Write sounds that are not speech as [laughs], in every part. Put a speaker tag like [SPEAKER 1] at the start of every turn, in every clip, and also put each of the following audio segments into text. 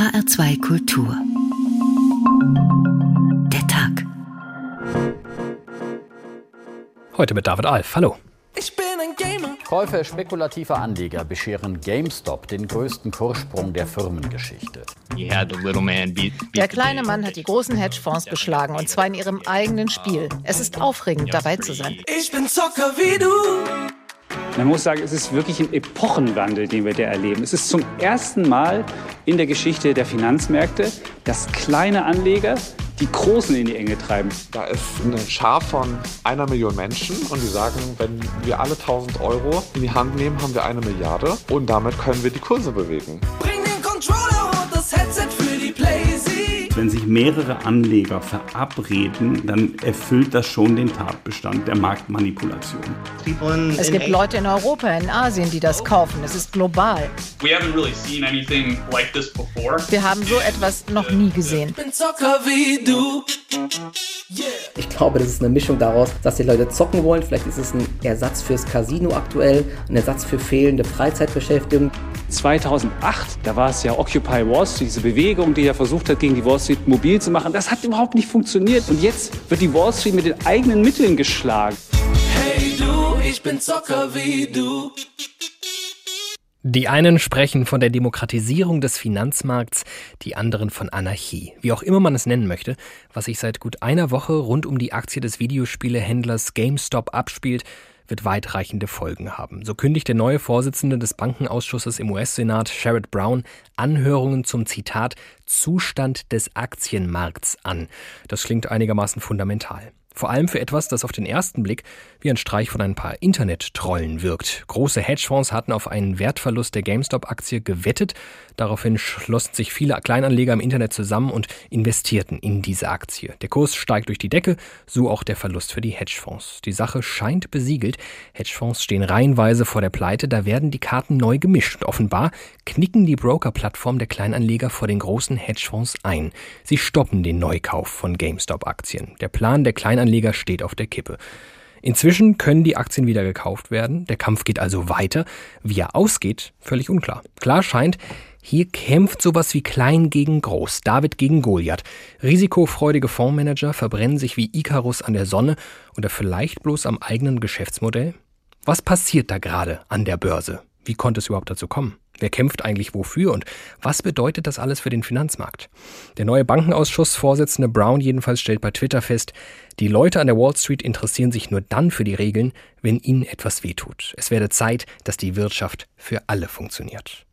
[SPEAKER 1] HR2 Kultur. Der Tag.
[SPEAKER 2] Heute mit David Alf. Hallo.
[SPEAKER 3] Ich bin ein Gamer.
[SPEAKER 4] Käufe spekulativer Anleger bescheren GameStop den größten Kurssprung der Firmengeschichte.
[SPEAKER 5] Der kleine Mann hat die großen Hedgefonds geschlagen und zwar in ihrem eigenen Spiel. Es ist aufregend, dabei zu sein.
[SPEAKER 3] Ich bin Zocker wie du.
[SPEAKER 6] Man muss sagen, es ist wirklich ein Epochenwandel, den wir da erleben. Es ist zum ersten Mal in der Geschichte der Finanzmärkte, dass kleine Anleger die Großen in die Enge treiben.
[SPEAKER 7] Da ist eine Schar von einer Million Menschen und die sagen, wenn wir alle 1000 Euro in die Hand nehmen, haben wir eine Milliarde und damit können wir die Kurse bewegen.
[SPEAKER 3] Bring den Controller und das Headset
[SPEAKER 8] Wenn sich mehrere Anleger verabreden, dann erfüllt das schon den Tatbestand der Marktmanipulation.
[SPEAKER 5] Es gibt Leute in Europa, in Asien, die das kaufen. Es ist global. Wir haben so etwas noch nie gesehen.
[SPEAKER 3] Ich bin Zocker wie du.
[SPEAKER 9] Ich glaube, das ist eine Mischung daraus, dass die Leute zocken wollen. Vielleicht ist es ein Ersatz fürs Casino aktuell, ein Ersatz für fehlende Freizeitbeschäftigung.
[SPEAKER 6] 2008, da war es ja Occupy Wall Street, diese Bewegung, die ja versucht hat, gegen die Wall Street mobil zu machen. Das hat überhaupt nicht funktioniert. Und jetzt wird die Wall Street mit den eigenen Mitteln geschlagen.
[SPEAKER 3] Hey du, ich bin Zocker wie du.
[SPEAKER 2] Die einen sprechen von der Demokratisierung des Finanzmarkts, die anderen von Anarchie. Wie auch immer man es nennen möchte, was sich seit gut einer Woche rund um die Aktie des Videospielehändlers GameStop abspielt, wird weitreichende Folgen haben. So kündigt der neue Vorsitzende des Bankenausschusses im US-Senat, Sherrod Brown, Anhörungen zum Zitat Zustand des Aktienmarkts an. Das klingt einigermaßen fundamental. Vor allem für etwas, das auf den ersten Blick wie ein Streich von ein paar Internet-Trollen wirkt. Große Hedgefonds hatten auf einen Wertverlust der GameStop-Aktie gewettet. Daraufhin schlossen sich viele Kleinanleger im Internet zusammen und investierten in diese Aktie. Der Kurs steigt durch die Decke, so auch der Verlust für die Hedgefonds. Die Sache scheint besiegelt. Hedgefonds stehen reihenweise vor der Pleite, da werden die Karten neu gemischt. Und offenbar knicken die Broker-Plattform der Kleinanleger vor den großen Hedgefonds ein. Sie stoppen den Neukauf von GameStop-Aktien. Der Plan der Kleinanleger steht auf der Kippe. Inzwischen können die Aktien wieder gekauft werden. Der Kampf geht also weiter. Wie er ausgeht, völlig unklar. Klar scheint, hier kämpft sowas wie Klein gegen Groß, David gegen Goliath. Risikofreudige Fondsmanager verbrennen sich wie Icarus an der Sonne oder vielleicht bloß am eigenen Geschäftsmodell? Was passiert da gerade an der Börse? Wie konnte es überhaupt dazu kommen? Wer kämpft eigentlich wofür und was bedeutet das alles für den Finanzmarkt? Der neue Bankenausschussvorsitzende Brown jedenfalls stellt bei Twitter fest, die Leute an der Wall Street interessieren sich nur dann für die Regeln, wenn ihnen etwas wehtut. Es werde Zeit, dass die Wirtschaft für alle funktioniert.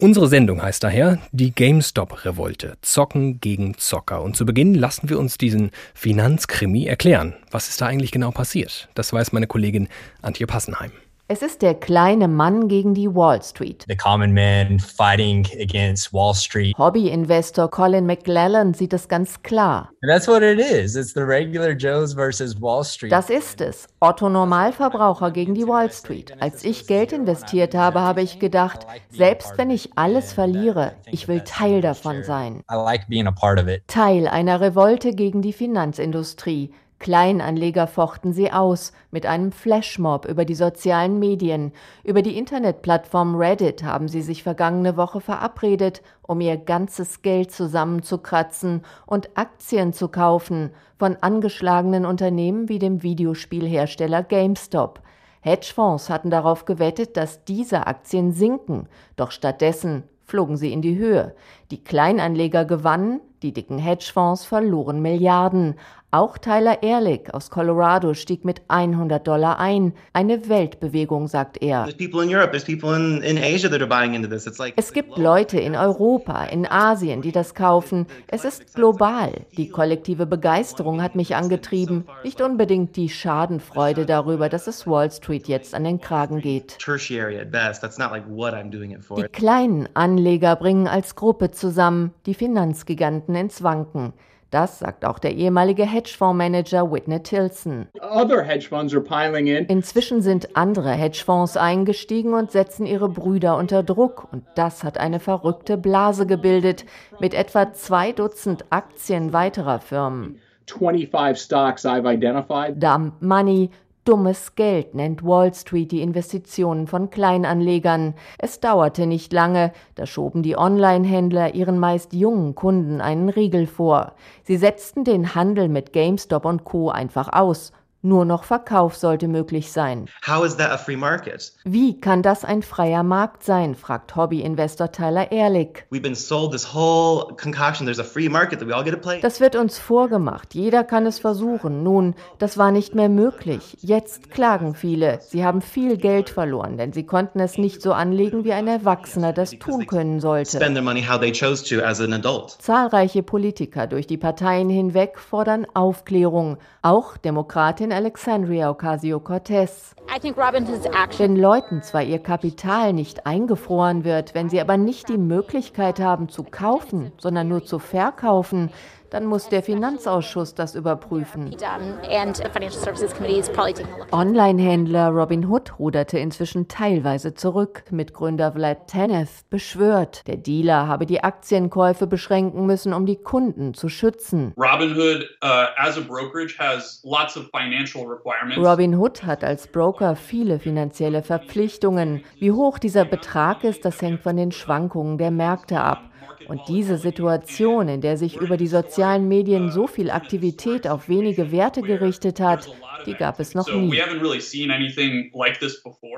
[SPEAKER 2] Unsere Sendung heißt daher die GameStop-Revolte. Zocken gegen Zocker. Und zu Beginn lassen wir uns diesen Finanzkrimi erklären. Was ist da eigentlich genau passiert? Das weiß meine Kollegin Antje Passenheim.
[SPEAKER 10] Es ist der kleine Mann gegen die Wall Street.
[SPEAKER 11] The common man fighting against Wall Street.
[SPEAKER 10] Hobbyinvestor Colin McLellan sieht es ganz klar.
[SPEAKER 11] And that's what it is. It's the regular Joes versus Wall Street.
[SPEAKER 10] Das ist es. Otto Normalverbraucher gegen die Wall Street. Als ich Geld investiert habe, habe ich gedacht, selbst wenn ich alles verliere, ich will Teil davon sein.
[SPEAKER 11] I like being a part of it.
[SPEAKER 10] Teil einer Revolte gegen die Finanzindustrie. Kleinanleger fochten sie aus mit einem Flashmob über die sozialen Medien. Über die Internetplattform Reddit haben sie sich vergangene Woche verabredet, um ihr ganzes Geld zusammenzukratzen und Aktien zu kaufen von angeschlagenen Unternehmen wie dem Videospielhersteller GameStop. Hedgefonds hatten darauf gewettet, dass diese Aktien sinken, doch stattdessen flogen sie in die Höhe. Die Kleinanleger gewannen, die dicken Hedgefonds verloren Milliarden. Auch Tyler Ehrlich aus Colorado stieg mit 100 Dollar ein. Eine Weltbewegung, sagt er. Es gibt Leute in Europa, in Asien, die das kaufen. Es ist global. Die kollektive Begeisterung hat mich angetrieben, nicht unbedingt die Schadenfreude darüber, dass es Wall Street jetzt an den Kragen geht. Die kleinen Anleger bringen als Gruppe zusammen die Finanzgiganten ins Wanken. Das sagt auch der ehemalige Hedgefondsmanager Whitney Tilson. Inzwischen sind andere Hedgefonds eingestiegen und setzen ihre Brüder unter Druck. Und das hat eine verrückte Blase gebildet mit etwa zwei Dutzend Aktien weiterer Firmen. Dump Money, Dummes Geld nennt Wall Street die Investitionen von Kleinanlegern. Es dauerte nicht lange, da schoben die Online-Händler ihren meist jungen Kunden einen Riegel vor. Sie setzten den Handel mit GameStop und Co. einfach aus nur noch Verkauf sollte möglich sein. Wie kann das ein freier Markt sein, fragt Hobbyinvestor Tyler Ehrlich. Das wird uns vorgemacht. Jeder kann es versuchen. Nun, das war nicht mehr möglich. Jetzt klagen viele. Sie haben viel Geld verloren, denn sie konnten es nicht so anlegen, wie ein Erwachsener das tun können sollte. Zahlreiche Politiker durch die Parteien hinweg fordern Aufklärung. Auch Demokratinnen in Alexandria Ocasio-Cortez. Wenn Leuten zwar ihr Kapital nicht eingefroren wird, wenn sie aber nicht die Möglichkeit haben zu kaufen, sondern nur zu verkaufen, dann muss der Finanzausschuss das überprüfen. Online-Händler Robinhood ruderte inzwischen teilweise zurück. Mitgründer Vlad Tenev beschwört, der Dealer habe die Aktienkäufe beschränken müssen, um die Kunden zu schützen. Robinhood, uh, Robinhood hat als Broker viele finanzielle Verpflichtungen. Wie hoch dieser Betrag ist, das hängt von den Schwankungen der Märkte ab. Und diese Situation, in der sich über die sozialen Medien so viel Aktivität auf wenige Werte gerichtet hat, die gab es noch nie.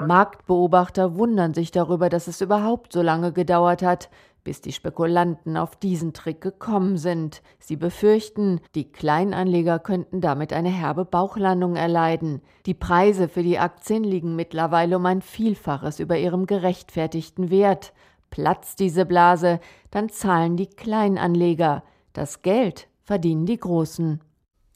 [SPEAKER 10] Marktbeobachter wundern sich darüber, dass es überhaupt so lange gedauert hat, bis die Spekulanten auf diesen Trick gekommen sind. Sie befürchten, die Kleinanleger könnten damit eine herbe Bauchlandung erleiden. Die Preise für die Aktien liegen mittlerweile um ein Vielfaches über ihrem gerechtfertigten Wert. Platzt diese Blase, dann zahlen die Kleinanleger. Das Geld verdienen die Großen.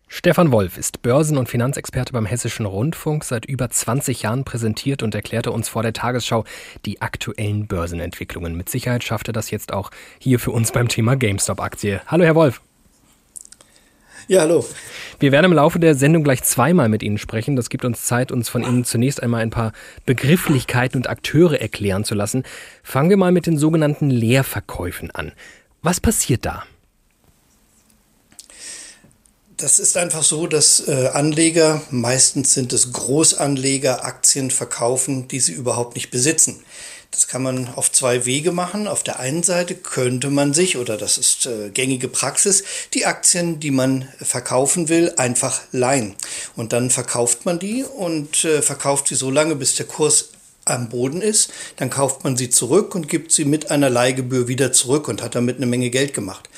[SPEAKER 2] Stefan Wolf ist Börsen- und Finanzexperte beim Hessischen Rundfunk, seit über 20 Jahren präsentiert und erklärte uns vor der Tagesschau die aktuellen Börsenentwicklungen. Mit Sicherheit schafft er das jetzt auch hier für uns beim Thema GameStop-Aktie. Hallo, Herr Wolf.
[SPEAKER 12] Ja, hallo.
[SPEAKER 2] Wir werden im Laufe der Sendung gleich zweimal mit Ihnen sprechen. Das gibt uns Zeit, uns von Ihnen zunächst einmal ein paar Begrifflichkeiten und Akteure erklären zu lassen. Fangen wir mal mit den sogenannten Leerverkäufen an. Was passiert da?
[SPEAKER 12] Das ist einfach so, dass äh, Anleger, meistens sind es Großanleger, Aktien verkaufen, die sie überhaupt nicht besitzen. Das kann man auf zwei Wege machen. Auf der einen Seite könnte man sich, oder das ist äh, gängige Praxis, die Aktien, die man verkaufen will, einfach leihen. Und dann verkauft man die und äh, verkauft sie so lange, bis der Kurs am Boden ist, dann kauft man sie zurück und gibt sie mit einer Leihgebühr wieder zurück und hat damit eine Menge Geld gemacht.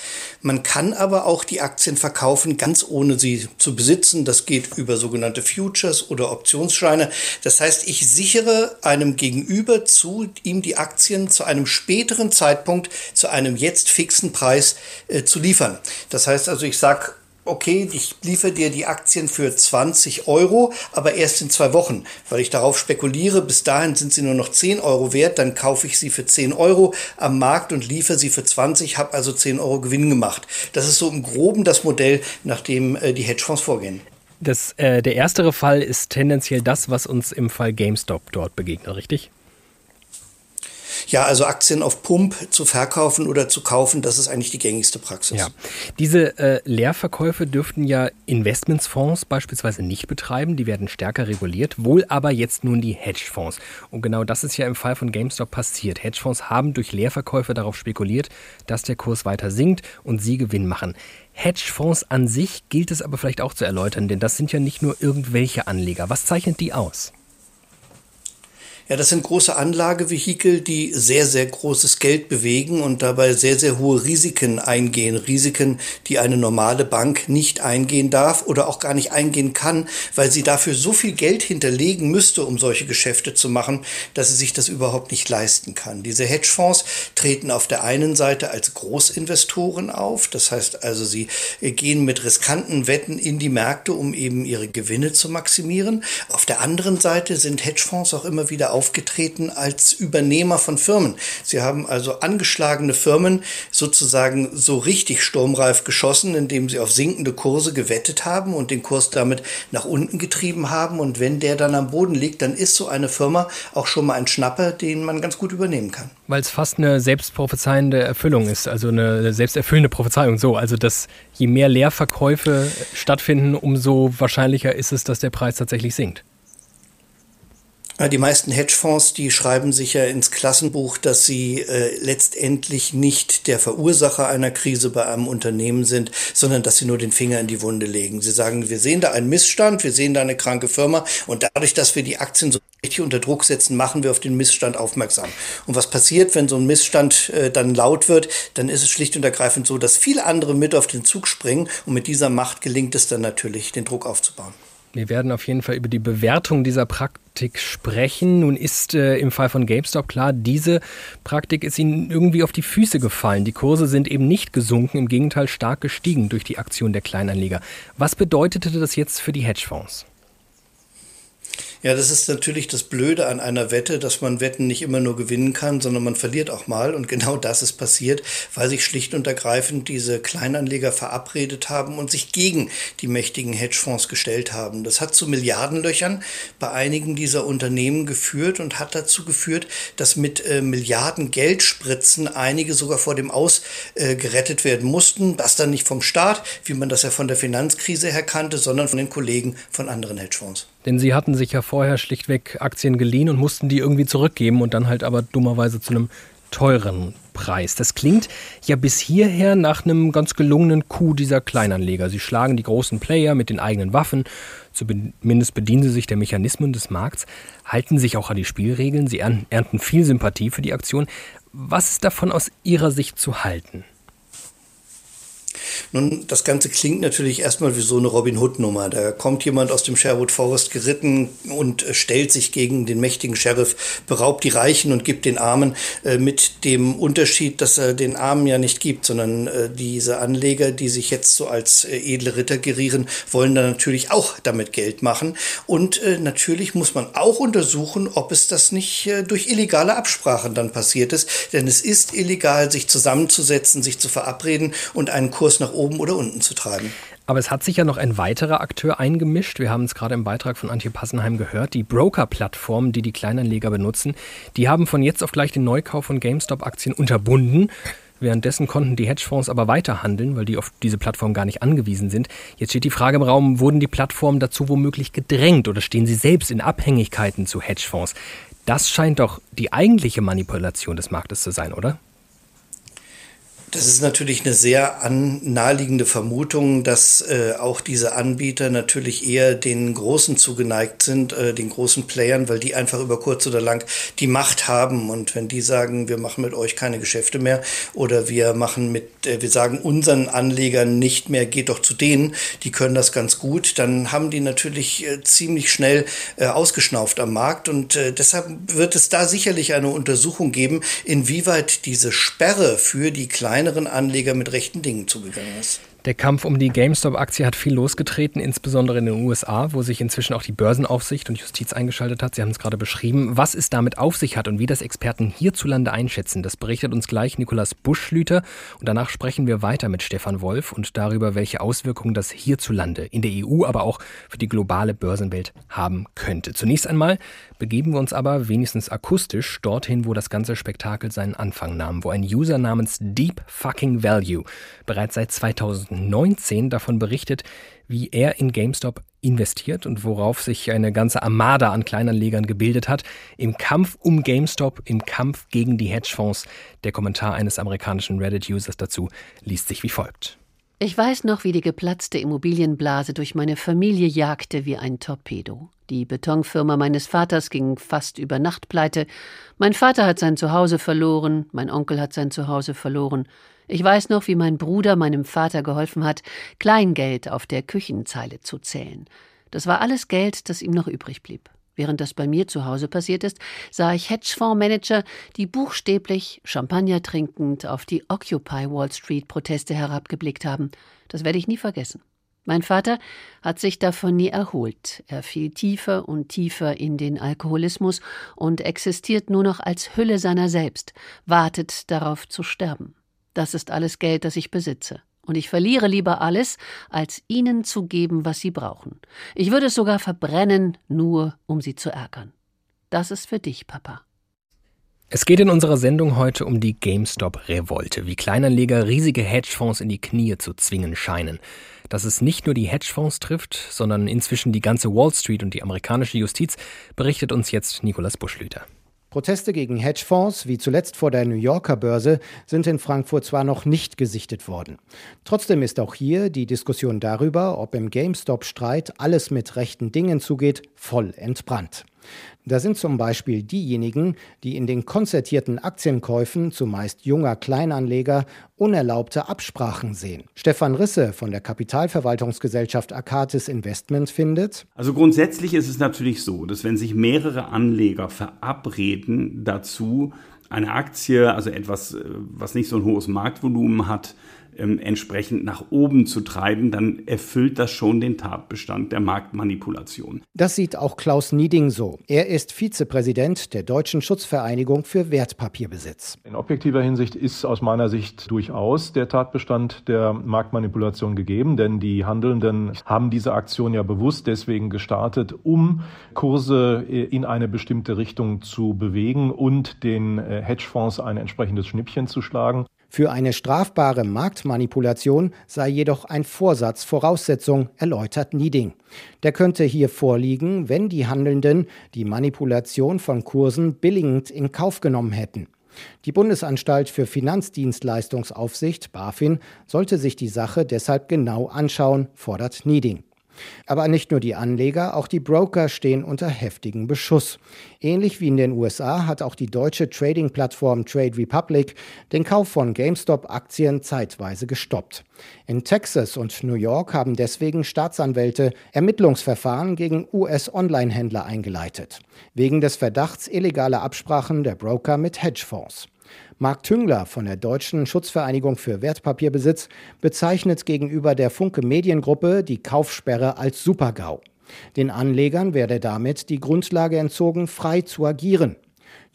[SPEAKER 12] Man kann aber auch die Aktien verkaufen, ganz ohne sie zu besitzen. Das geht über sogenannte Futures oder Optionsscheine. Das heißt, ich sichere einem Gegenüber zu, ihm die Aktien zu einem späteren Zeitpunkt, zu einem jetzt fixen Preis äh, zu liefern. Das heißt also, ich sage, okay, ich liefere dir die Aktien für 20 Euro, aber erst in zwei Wochen, weil ich darauf spekuliere, bis dahin sind sie nur noch 10 Euro wert, dann kaufe ich sie für 10 Euro am Markt und liefere sie für 20, habe also 10 Euro Gewinn gemacht. Das ist so im groben das Modell, nach dem äh, die Hedgefonds vorgehen.
[SPEAKER 2] Das, äh, der erstere Fall ist tendenziell das, was uns im Fall GameStop dort begegnet, richtig?
[SPEAKER 12] Ja, also Aktien auf Pump zu verkaufen oder zu kaufen, das ist eigentlich die gängigste Praxis.
[SPEAKER 2] Ja. Diese äh, Leerverkäufe dürften ja Investmentsfonds beispielsweise nicht betreiben, die werden stärker reguliert, wohl aber jetzt nun die Hedgefonds. Und genau das ist ja im Fall von GameStop passiert. Hedgefonds haben durch Leerverkäufe darauf spekuliert, dass der Kurs weiter sinkt und sie Gewinn machen. Hedgefonds an sich gilt es aber vielleicht auch zu erläutern, denn das sind ja nicht nur irgendwelche Anleger. Was zeichnet die aus?
[SPEAKER 12] Ja, das sind große Anlagevehikel, die sehr, sehr großes Geld bewegen und dabei sehr, sehr hohe Risiken eingehen. Risiken, die eine normale Bank nicht eingehen darf oder auch gar nicht eingehen kann, weil sie dafür so viel Geld hinterlegen müsste, um solche Geschäfte zu machen, dass sie sich das überhaupt nicht leisten kann. Diese Hedgefonds treten auf der einen Seite als Großinvestoren auf. Das heißt also, sie gehen mit riskanten Wetten in die Märkte, um eben ihre Gewinne zu maximieren. Auf der anderen Seite sind Hedgefonds auch immer wieder aufgetreten als Übernehmer von Firmen. Sie haben also angeschlagene Firmen sozusagen so richtig sturmreif geschossen, indem sie auf sinkende Kurse gewettet haben und den Kurs damit nach unten getrieben haben. Und wenn der dann am Boden liegt, dann ist so eine Firma auch schon mal ein Schnapper, den man ganz gut übernehmen kann.
[SPEAKER 2] Weil es fast eine selbstprophezeiende Erfüllung ist, also eine selbsterfüllende Prophezeiung. So, also dass je mehr Leerverkäufe stattfinden, umso wahrscheinlicher ist es, dass der Preis tatsächlich sinkt.
[SPEAKER 12] Die meisten Hedgefonds, die schreiben sich ja ins Klassenbuch, dass sie äh, letztendlich nicht der Verursacher einer Krise bei einem Unternehmen sind, sondern dass sie nur den Finger in die Wunde legen. Sie sagen, wir sehen da einen Missstand, wir sehen da eine kranke Firma und dadurch, dass wir die Aktien so richtig unter Druck setzen, machen wir auf den Missstand aufmerksam. Und was passiert, wenn so ein Missstand äh, dann laut wird, dann ist es schlicht und ergreifend so, dass viele andere mit auf den Zug springen und mit dieser Macht gelingt es dann natürlich, den Druck aufzubauen.
[SPEAKER 2] Wir werden auf jeden Fall über die Bewertung dieser Praktik sprechen. Nun ist äh, im Fall von GameStop klar, diese Praktik ist ihnen irgendwie auf die Füße gefallen. Die Kurse sind eben nicht gesunken, im Gegenteil stark gestiegen durch die Aktion der Kleinanleger. Was bedeutete das jetzt für die Hedgefonds?
[SPEAKER 12] Ja, das ist natürlich das Blöde an einer Wette, dass man Wetten nicht immer nur gewinnen kann, sondern man verliert auch mal. Und genau [laughs] das ist passiert, weil sich schlicht und ergreifend diese Kleinanleger verabredet haben und sich gegen die mächtigen Hedgefonds gestellt haben. Das hat zu Milliardenlöchern bei einigen dieser Unternehmen geführt und hat dazu geführt, dass mit äh, Milliarden Geldspritzen einige sogar vor dem Aus äh, gerettet werden mussten. Das dann nicht vom Staat, wie man das ja von der Finanzkrise her kannte, sondern von den Kollegen von anderen Hedgefonds.
[SPEAKER 2] Denn sie hatten sich ja vorher schlichtweg Aktien geliehen und mussten die irgendwie zurückgeben und dann halt aber dummerweise zu einem teuren Preis. Das klingt ja bis hierher nach einem ganz gelungenen Coup dieser Kleinanleger. Sie schlagen die großen Player mit den eigenen Waffen, zumindest bedienen sie sich der Mechanismen des Markts, halten sich auch an die Spielregeln, sie ernten viel Sympathie für die Aktion. Was ist davon aus Ihrer Sicht zu halten?
[SPEAKER 12] Nun, das Ganze klingt natürlich erstmal wie so eine Robin Hood-Nummer. Da kommt jemand aus dem Sherwood Forest geritten und äh, stellt sich gegen den mächtigen Sheriff, beraubt die Reichen und gibt den Armen, äh, mit dem Unterschied, dass er den Armen ja nicht gibt, sondern äh, diese Anleger, die sich jetzt so als äh, edle Ritter gerieren, wollen dann natürlich auch damit Geld machen. Und äh, natürlich muss man auch untersuchen, ob es das nicht äh, durch illegale Absprachen dann passiert ist. Denn es ist illegal, sich zusammenzusetzen, sich zu verabreden und einen Kurs nach oben oder unten zu treiben.
[SPEAKER 2] Aber es hat sich ja noch ein weiterer Akteur eingemischt. Wir haben es gerade im Beitrag von Antje Passenheim gehört. Die Broker-Plattformen, die die Kleinanleger benutzen, die haben von jetzt auf gleich den Neukauf von GameStop-Aktien unterbunden. Währenddessen konnten die Hedgefonds aber weiter handeln, weil die auf diese Plattform gar nicht angewiesen sind. Jetzt steht die Frage im Raum, wurden die Plattformen dazu womöglich gedrängt oder stehen sie selbst in Abhängigkeiten zu Hedgefonds? Das scheint doch die eigentliche Manipulation des Marktes zu sein, oder?
[SPEAKER 12] Das ist natürlich eine sehr an, naheliegende Vermutung, dass äh, auch diese Anbieter natürlich eher den Großen zugeneigt sind, äh, den großen Playern, weil die einfach über kurz oder lang die Macht haben. Und wenn die sagen, wir machen mit euch keine Geschäfte mehr oder wir machen mit, äh, wir sagen unseren Anlegern nicht mehr, geht doch zu denen, die können das ganz gut, dann haben die natürlich äh, ziemlich schnell äh, ausgeschnauft am Markt. Und äh, deshalb wird es da sicherlich eine Untersuchung geben, inwieweit diese Sperre für die kleinen kleineren Anleger mit rechten Dingen zugegangen ist.
[SPEAKER 2] Der Kampf um die GameStop-Aktie hat viel losgetreten, insbesondere in den USA, wo sich inzwischen auch die Börsenaufsicht und Justiz eingeschaltet hat. Sie haben es gerade beschrieben. Was es damit auf sich hat und wie das Experten hierzulande einschätzen, das berichtet uns gleich Nikolaus Buschlüter. Und danach sprechen wir weiter mit Stefan Wolf und darüber, welche Auswirkungen das hierzulande in der EU, aber auch für die globale Börsenwelt haben könnte. Zunächst einmal begeben wir uns aber wenigstens akustisch dorthin, wo das ganze Spektakel seinen Anfang nahm, wo ein User namens Deep Fucking Value bereits seit 2019 davon berichtet, wie er in GameStop investiert und worauf sich eine ganze Armada an Kleinanlegern gebildet hat, im Kampf um GameStop, im Kampf gegen die Hedgefonds. Der Kommentar eines amerikanischen Reddit-Users dazu liest sich wie folgt.
[SPEAKER 13] Ich weiß noch, wie die geplatzte Immobilienblase durch meine Familie jagte wie ein Torpedo. Die Betonfirma meines Vaters ging fast über Nacht pleite. Mein Vater hat sein Zuhause verloren, mein Onkel hat sein Zuhause verloren. Ich weiß noch, wie mein Bruder meinem Vater geholfen hat, Kleingeld auf der Küchenzeile zu zählen. Das war alles Geld, das ihm noch übrig blieb. Während das bei mir zu Hause passiert ist, sah ich Hedgefondsmanager, die buchstäblich Champagner trinkend auf die Occupy Wall Street Proteste herabgeblickt haben. Das werde ich nie vergessen. Mein Vater hat sich davon nie erholt. Er fiel tiefer und tiefer in den Alkoholismus und existiert nur noch als Hülle seiner selbst, wartet darauf zu sterben. Das ist alles Geld, das ich besitze. Und ich verliere lieber alles, als ihnen zu geben, was sie brauchen. Ich würde es sogar verbrennen, nur um sie zu ärgern. Das ist für dich, Papa.
[SPEAKER 2] Es geht in unserer Sendung heute um die GameStop-Revolte, wie Kleinanleger riesige Hedgefonds in die Knie zu zwingen scheinen. Dass es nicht nur die Hedgefonds trifft, sondern inzwischen die ganze Wall Street und die amerikanische Justiz, berichtet uns jetzt Nikolas Buschlüter.
[SPEAKER 14] Proteste gegen Hedgefonds, wie zuletzt vor der New Yorker Börse, sind in Frankfurt zwar noch nicht gesichtet worden. Trotzdem ist auch hier die Diskussion darüber, ob im GameStop-Streit alles mit rechten Dingen zugeht, voll entbrannt. Da sind zum Beispiel diejenigen, die in den konzertierten Aktienkäufen zumeist junger Kleinanleger unerlaubte Absprachen sehen. Stefan Risse von der Kapitalverwaltungsgesellschaft Akatis Investment findet.
[SPEAKER 8] Also grundsätzlich ist es natürlich so, dass wenn sich mehrere Anleger verabreden dazu, eine Aktie, also etwas, äh, was nicht so ein hohes Marktvolumen hat, ähm, entsprechend nach oben zu treiben, dann erfüllt das schon den Tatbestand der Marktmanipulation.
[SPEAKER 14] Das sieht auch Klaus Nieding so. Er ist Vizepräsident der Deutschen Schutzvereinigung für Wertpapierbesitz.
[SPEAKER 15] In objektiver Hinsicht ist aus meiner Sicht durchaus der Tatbestand der Marktmanipulation gegeben, denn die Handelnden haben diese Aktion ja bewusst deswegen gestartet, um Kurse in eine bestimmte Richtung zu bewegen und den äh, Hedgefonds ein entsprechendes Schnippchen zu schlagen.
[SPEAKER 14] Für eine strafbare Marktmanipulation sei jedoch ein Vorsatz Voraussetzung, erläutert Nieding. Der könnte hier vorliegen, wenn die Handelnden die Manipulation von Kursen billigend in Kauf genommen hätten. Die Bundesanstalt für Finanzdienstleistungsaufsicht BaFin sollte sich die Sache deshalb genau anschauen, fordert Nieding. Aber nicht nur die Anleger, auch die Broker stehen unter heftigem Beschuss. Ähnlich wie in den USA hat auch die deutsche Trading-Plattform Trade Republic den Kauf von GameStop-Aktien zeitweise gestoppt. In Texas und New York haben deswegen Staatsanwälte Ermittlungsverfahren gegen US-Online-Händler eingeleitet, wegen des Verdachts illegaler Absprachen der Broker mit Hedgefonds. Marc Tüngler von der Deutschen Schutzvereinigung für Wertpapierbesitz bezeichnet gegenüber der Funke Mediengruppe die Kaufsperre als Supergau. Den Anlegern werde damit die Grundlage entzogen, frei zu agieren.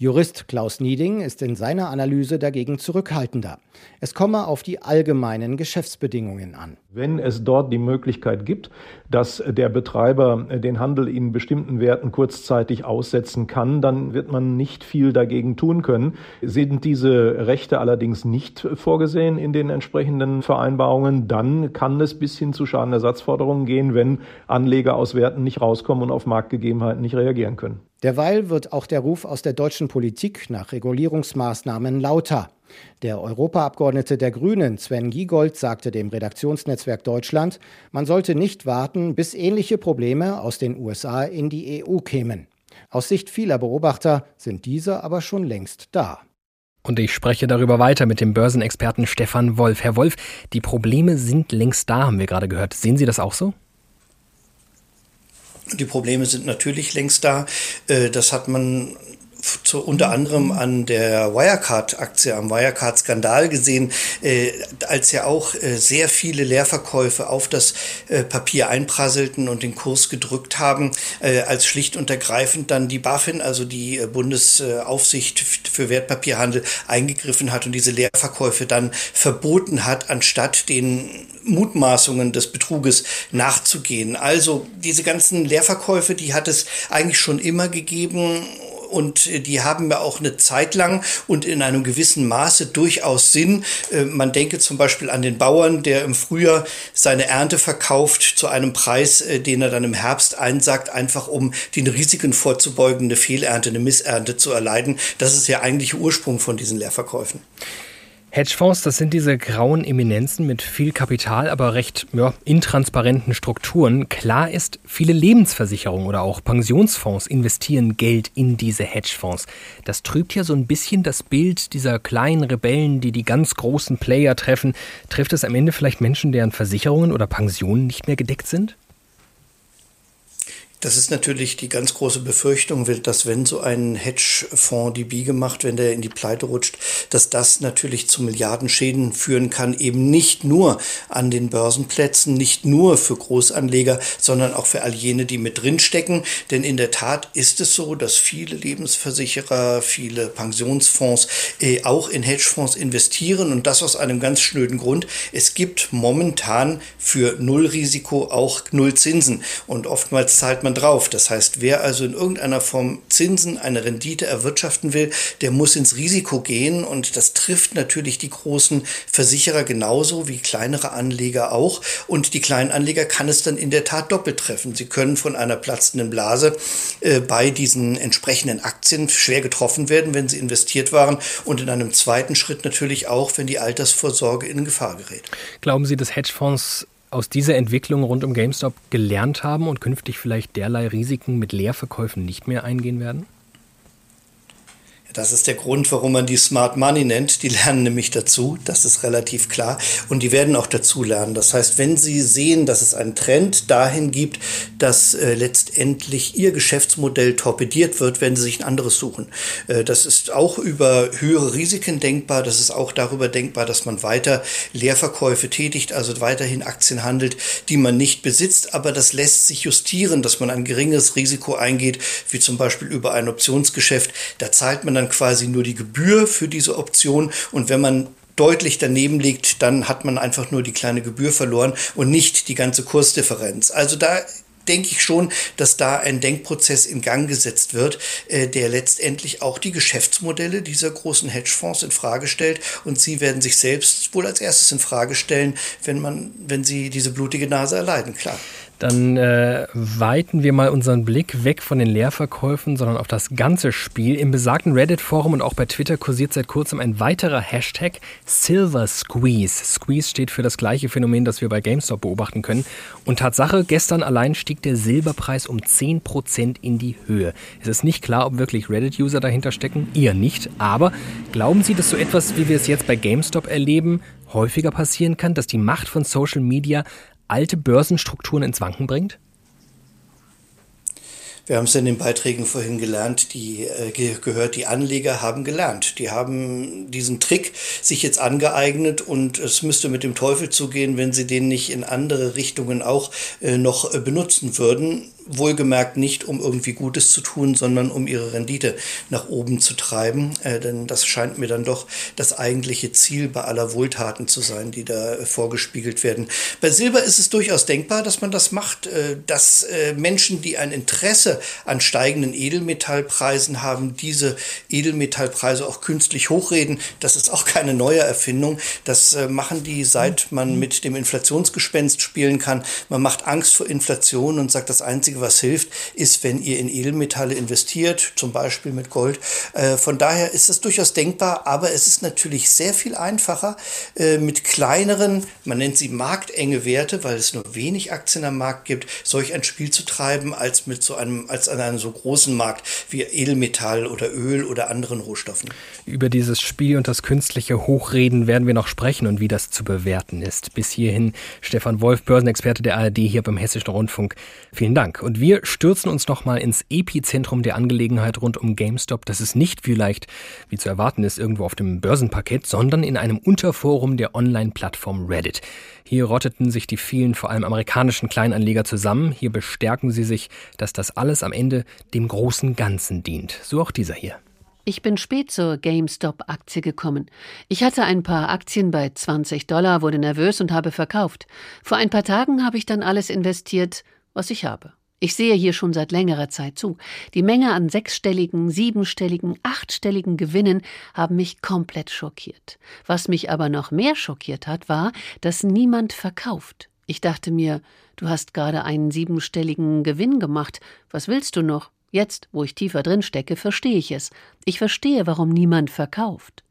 [SPEAKER 14] Jurist Klaus Nieding ist in seiner Analyse dagegen zurückhaltender. Es komme auf die allgemeinen Geschäftsbedingungen an.
[SPEAKER 15] Wenn es dort die Möglichkeit gibt, dass der Betreiber den Handel in bestimmten Werten kurzzeitig aussetzen kann, dann wird man nicht viel dagegen tun können. Sind diese Rechte allerdings nicht vorgesehen in den entsprechenden Vereinbarungen, dann kann es bis hin zu Schadenersatzforderungen gehen, wenn Anleger aus Werten nicht rauskommen und auf Marktgegebenheiten nicht reagieren können.
[SPEAKER 14] Derweil wird auch der Ruf aus der deutschen Politik nach Regulierungsmaßnahmen lauter. Der Europaabgeordnete der Grünen, Sven Giegold, sagte dem Redaktionsnetzwerk Deutschland, man sollte nicht warten, bis ähnliche Probleme aus den USA in die EU kämen. Aus Sicht vieler Beobachter sind diese aber schon längst da.
[SPEAKER 2] Und ich spreche darüber weiter mit dem Börsenexperten Stefan Wolf. Herr Wolf, die Probleme sind längst da, haben wir gerade gehört. Sehen Sie das auch so?
[SPEAKER 12] Die Probleme sind natürlich längst da. Äh, das hat man zu, unter anderem an der Wirecard-Aktie, am Wirecard-Skandal gesehen, äh, als ja auch äh, sehr viele Leerverkäufe auf das äh, Papier einprasselten und den Kurs gedrückt haben, äh, als schlicht und ergreifend dann die BaFin, also die äh, Bundesaufsicht für Wertpapierhandel, eingegriffen hat und diese Leerverkäufe dann verboten hat, anstatt den Mutmaßungen des Betruges nachzugehen. Also diese ganzen Leerverkäufe, die hat es eigentlich schon immer gegeben und äh, die haben ja auch eine Zeit lang und in einem gewissen Maße durchaus Sinn. Äh, man denke zum Beispiel an den Bauern, der im Frühjahr seine Ernte verkauft zu einem Preis, äh, den er dann im Herbst einsagt, einfach um den Risiken vorzubeugen, eine Fehlernte, eine Missernte zu erleiden. Das ist ja eigentlich Ursprung von diesen Leerverkäufen.
[SPEAKER 2] Hedgefonds, das sind diese grauen Eminenzen mit viel Kapital, aber recht ja, intransparenten Strukturen. Klar ist, viele Lebensversicherungen oder auch Pensionsfonds investieren Geld in diese Hedgefonds. Das trübt ja so ein bisschen das Bild dieser kleinen Rebellen, die die ganz großen Player treffen. Trifft es am Ende vielleicht Menschen, deren Versicherungen oder Pensionen nicht mehr gedeckt sind?
[SPEAKER 12] Das ist natürlich die ganz große Befürchtung, dass wenn so ein Hedgefonds die Biege macht, wenn der in die Pleite rutscht, dass das natürlich zu Milliardenschäden führen kann, eben nicht nur an den Börsenplätzen, nicht nur für Großanleger, sondern auch für all jene, die mit drinstecken. Denn in der Tat ist es so, dass viele Lebensversicherer, viele Pensionsfonds äh, auch in Hedgefonds investieren und das aus einem ganz schnöden Grund. Es gibt momentan für Nullrisiko auch Nullzinsen und oftmals zahlt man man drauf. Das heißt, wer also in irgendeiner Form Zinsen, eine Rendite erwirtschaften will, der muss ins Risiko gehen und das trifft natürlich die großen Versicherer genauso wie kleinere Anleger auch und die kleinen Anleger kann es dann in der Tat doppelt treffen. Sie können von einer platzenden Blase äh, bei diesen entsprechenden Aktien schwer getroffen werden, wenn sie investiert waren und in einem zweiten Schritt natürlich auch, wenn die Altersvorsorge in Gefahr gerät.
[SPEAKER 2] Glauben Sie, dass Hedgefonds aus dieser Entwicklung rund um GameStop gelernt haben und künftig vielleicht derlei Risiken mit Leerverkäufen nicht mehr eingehen werden?
[SPEAKER 12] Das ist der Grund, warum man die Smart Money nennt. Die lernen nämlich dazu, das ist relativ klar. Und die werden auch dazu lernen. Das heißt, wenn sie sehen, dass es einen Trend dahin gibt, dass äh, letztendlich ihr Geschäftsmodell torpediert wird, werden sie sich ein anderes suchen. Äh, das ist auch über höhere Risiken denkbar. Das ist auch darüber denkbar, dass man weiter Leerverkäufe tätigt, also weiterhin Aktien handelt, die man nicht besitzt. Aber das lässt sich justieren, dass man ein geringes Risiko eingeht, wie zum Beispiel über ein Optionsgeschäft. Da zahlt man dann dann quasi nur die Gebühr für diese Option und wenn man deutlich daneben liegt, dann hat man einfach nur die kleine Gebühr verloren und nicht die ganze Kursdifferenz. Also da denke ich schon, dass da ein Denkprozess in Gang gesetzt wird, äh, der letztendlich auch die Geschäftsmodelle dieser großen Hedgefonds in Frage stellt und sie werden sich selbst wohl als erstes in Frage stellen, wenn man wenn sie diese blutige Nase erleiden, klar.
[SPEAKER 2] Dann äh, weiten wir mal unseren Blick weg von den Leerverkäufen, sondern auf das ganze Spiel. Im besagten Reddit-Forum und auch bei Twitter kursiert seit kurzem ein weiterer Hashtag Silver Squeeze. Squeeze steht für das gleiche Phänomen, das wir bei GameStop beobachten können. Und Tatsache, gestern allein stieg der Silberpreis um 10% in die Höhe. Es ist nicht klar, ob wirklich Reddit-User dahinter stecken. Eher nicht. Aber glauben Sie, dass so etwas, wie wir es jetzt bei GameStop erleben, häufiger passieren kann, dass die Macht von Social Media alte Börsenstrukturen ins Wanken bringt?
[SPEAKER 12] Wir haben es in den Beiträgen vorhin gelernt, die äh, gehört, die Anleger haben gelernt. Die haben diesen Trick sich jetzt angeeignet und es müsste mit dem Teufel zugehen, wenn sie den nicht in andere Richtungen auch äh, noch äh, benutzen würden wohlgemerkt nicht, um irgendwie Gutes zu tun, sondern um ihre Rendite nach oben zu treiben. Äh, denn das scheint mir dann doch das eigentliche Ziel bei aller Wohltaten zu sein, die da äh, vorgespiegelt werden. Bei Silber ist es durchaus denkbar, dass man das macht, äh, dass äh, Menschen, die ein Interesse an steigenden Edelmetallpreisen haben, diese Edelmetallpreise auch künstlich hochreden. Das ist auch keine neue Erfindung. Das äh, machen die, seit man mit dem Inflationsgespenst spielen kann. Man macht Angst vor Inflation und sagt, das Einzige, was hilft, ist, wenn ihr in Edelmetalle investiert, zum Beispiel mit Gold. Äh, von daher ist es durchaus denkbar, aber es ist natürlich sehr viel einfacher äh, mit kleineren, man nennt sie marktenge Werte, weil es nur wenig Aktien am Markt gibt, solch ein Spiel zu treiben, als mit so einem, als an einem so großen Markt wie Edelmetall oder Öl oder anderen Rohstoffen.
[SPEAKER 2] Über dieses Spiel und das künstliche Hochreden werden wir noch sprechen und wie das zu bewerten ist. Bis hierhin Stefan Wolf, Börsenexperte der ARD hier beim Hessischen Rundfunk. Vielen Dank. Und wir stürzen uns nochmal ins Epizentrum der Angelegenheit rund um GameStop. Das ist nicht vielleicht, wie zu erwarten ist, irgendwo auf dem Börsenparkett, sondern in einem Unterforum der Online-Plattform Reddit. Hier rotteten sich die vielen, vor allem amerikanischen Kleinanleger zusammen. Hier bestärken sie sich, dass das alles am Ende dem großen Ganzen dient. So auch dieser hier.
[SPEAKER 13] Ich bin spät zur GameStop-Aktie gekommen. Ich hatte ein paar Aktien bei 20 Dollar, wurde nervös und habe verkauft. Vor ein paar Tagen habe ich dann alles investiert, was ich habe. Ich sehe hier schon seit längerer Zeit zu. Die Menge an sechsstelligen, siebenstelligen, achtstelligen Gewinnen haben mich komplett schockiert. Was mich aber noch mehr schockiert hat, war, dass niemand verkauft. Ich dachte mir, du hast gerade einen siebenstelligen Gewinn gemacht. Was willst du noch? Jetzt, wo ich tiefer drin stecke, verstehe ich es. Ich verstehe, warum niemand verkauft.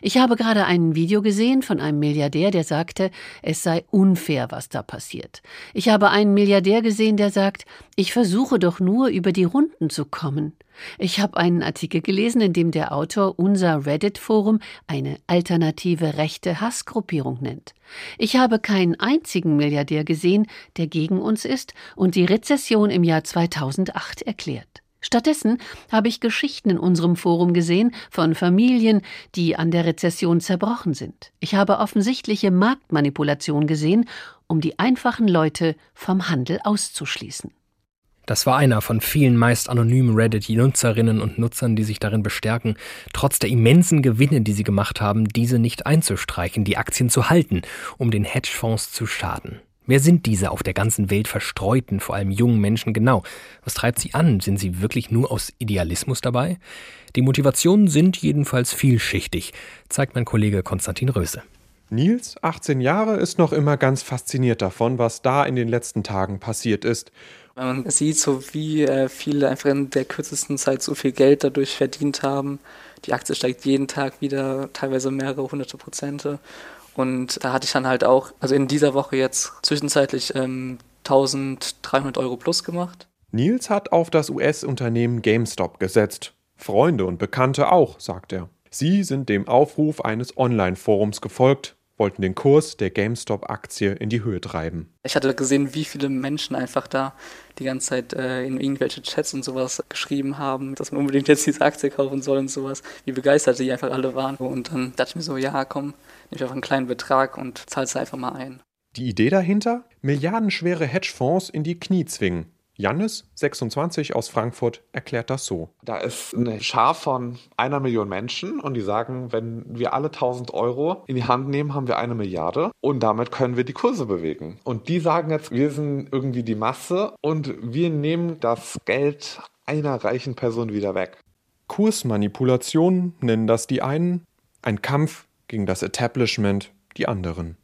[SPEAKER 13] Ich habe gerade ein Video gesehen von einem Milliardär, der sagte, es sei unfair, was da passiert. Ich habe einen Milliardär gesehen, der sagt, ich versuche doch nur über die Runden zu kommen. Ich habe einen Artikel gelesen, in dem der Autor unser Reddit-Forum eine alternative rechte Hassgruppierung nennt. Ich habe keinen einzigen Milliardär gesehen, der gegen uns ist und die Rezession im Jahr 2008 erklärt. Stattdessen habe ich Geschichten in unserem Forum gesehen von Familien, die an der Rezession zerbrochen sind. Ich habe offensichtliche Marktmanipulation gesehen, um die einfachen Leute vom Handel auszuschließen.
[SPEAKER 2] Das war einer von vielen meist anonymen Reddit-Nutzerinnen und Nutzern, die sich darin bestärken, trotz der immensen Gewinne, die sie gemacht haben, diese nicht einzustreichen, die Aktien zu halten, um den Hedgefonds zu schaden. Wer sind diese auf der ganzen Welt verstreuten, vor allem jungen Menschen genau? Was treibt sie an? Sind sie wirklich nur aus Idealismus dabei? Die Motivationen sind jedenfalls vielschichtig, zeigt mein Kollege Konstantin Röse.
[SPEAKER 16] Nils, 18 Jahre, ist noch immer ganz fasziniert davon, was da in den letzten Tagen passiert ist.
[SPEAKER 17] Man sieht so, wie äh, viele einfach in der kürzesten Zeit so viel Geld dadurch verdient haben. Die Aktie steigt jeden Tag wieder, teilweise mehrere hunderte Prozente. Und da hatte ich dann halt auch, also in dieser Woche jetzt zwischenzeitlich ähm, 1300 Euro plus gemacht.
[SPEAKER 16] Nils hat auf das US-Unternehmen GameStop gesetzt. Freunde und Bekannte auch, sagt er. Sie sind dem Aufruf eines Online-Forums gefolgt, wollten den Kurs der GameStop-Aktie in die Höhe treiben.
[SPEAKER 17] Ich hatte gesehen, wie viele Menschen einfach da die ganze Zeit äh, in irgendwelche Chats und sowas geschrieben haben, dass man unbedingt jetzt diese Aktie kaufen soll und sowas, wie begeistert die einfach alle waren. Und dann dachte ich mir so, ja, komm, nehme ich einfach einen kleinen Betrag und zahle es einfach mal ein.
[SPEAKER 16] Die Idee dahinter? Milliardenschwere Hedgefonds in die Knie zwingen. Jannis, 26 aus Frankfurt, erklärt das so.
[SPEAKER 7] Da ist eine Schar von einer Million Menschen und die sagen, wenn wir alle 1000 Euro in die Hand nehmen, haben wir eine Milliarde und damit können wir die Kurse bewegen. Und die sagen jetzt, wir sind irgendwie die Masse und wir nehmen das Geld einer reichen Person wieder weg.
[SPEAKER 16] Kursmanipulation nennen das die einen, ein Kampf gegen das Establishment die anderen.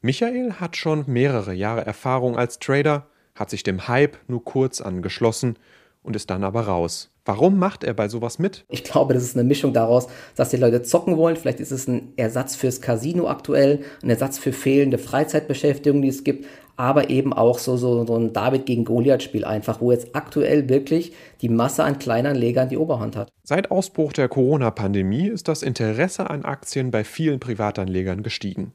[SPEAKER 16] Michael hat schon mehrere Jahre Erfahrung als Trader, hat sich dem Hype nur kurz angeschlossen und ist dann aber raus. Warum macht er bei sowas mit?
[SPEAKER 9] Ich glaube, das ist eine Mischung daraus, dass die Leute zocken wollen. Vielleicht ist es ein Ersatz fürs Casino aktuell, ein Ersatz für fehlende Freizeitbeschäftigung, die es gibt, aber eben auch so, so, so ein David gegen Goliath-Spiel einfach, wo jetzt aktuell wirklich die Masse an Kleinanlegern die Oberhand hat.
[SPEAKER 16] Seit Ausbruch der Corona-Pandemie ist das Interesse an Aktien bei vielen Privatanlegern gestiegen.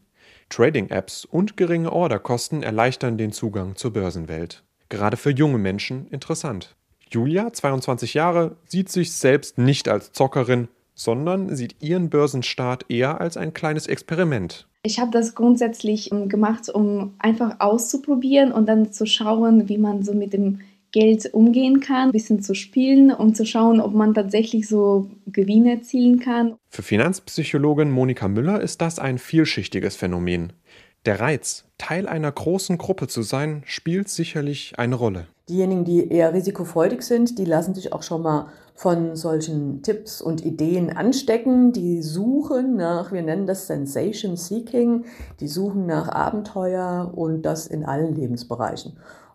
[SPEAKER 16] Trading-Apps und geringe Orderkosten erleichtern den Zugang zur Börsenwelt. Gerade für junge Menschen interessant. Julia, 22 Jahre, sieht sich selbst nicht als Zockerin, sondern sieht ihren Börsenstart eher als ein kleines Experiment.
[SPEAKER 18] Ich habe das grundsätzlich ähm, gemacht, um einfach auszuprobieren und dann zu schauen, wie man so mit dem Geld umgehen kann, ein bisschen zu spielen, um zu schauen, ob man tatsächlich so Gewinne erzielen kann.
[SPEAKER 16] Für Finanzpsychologin Monika Müller ist das ein vielschichtiges Phänomen. Der Reiz, Teil einer großen Gruppe zu sein, spielt sicherlich eine Rolle.
[SPEAKER 19] Diejenigen, die eher risikofreudig sind, die lassen sich auch schon mal von solchen Tipps und Ideen anstecken. Die suchen nach, wir nennen das Sensation Seeking, die suchen nach Abenteuer und das in allen Lebensbereichen.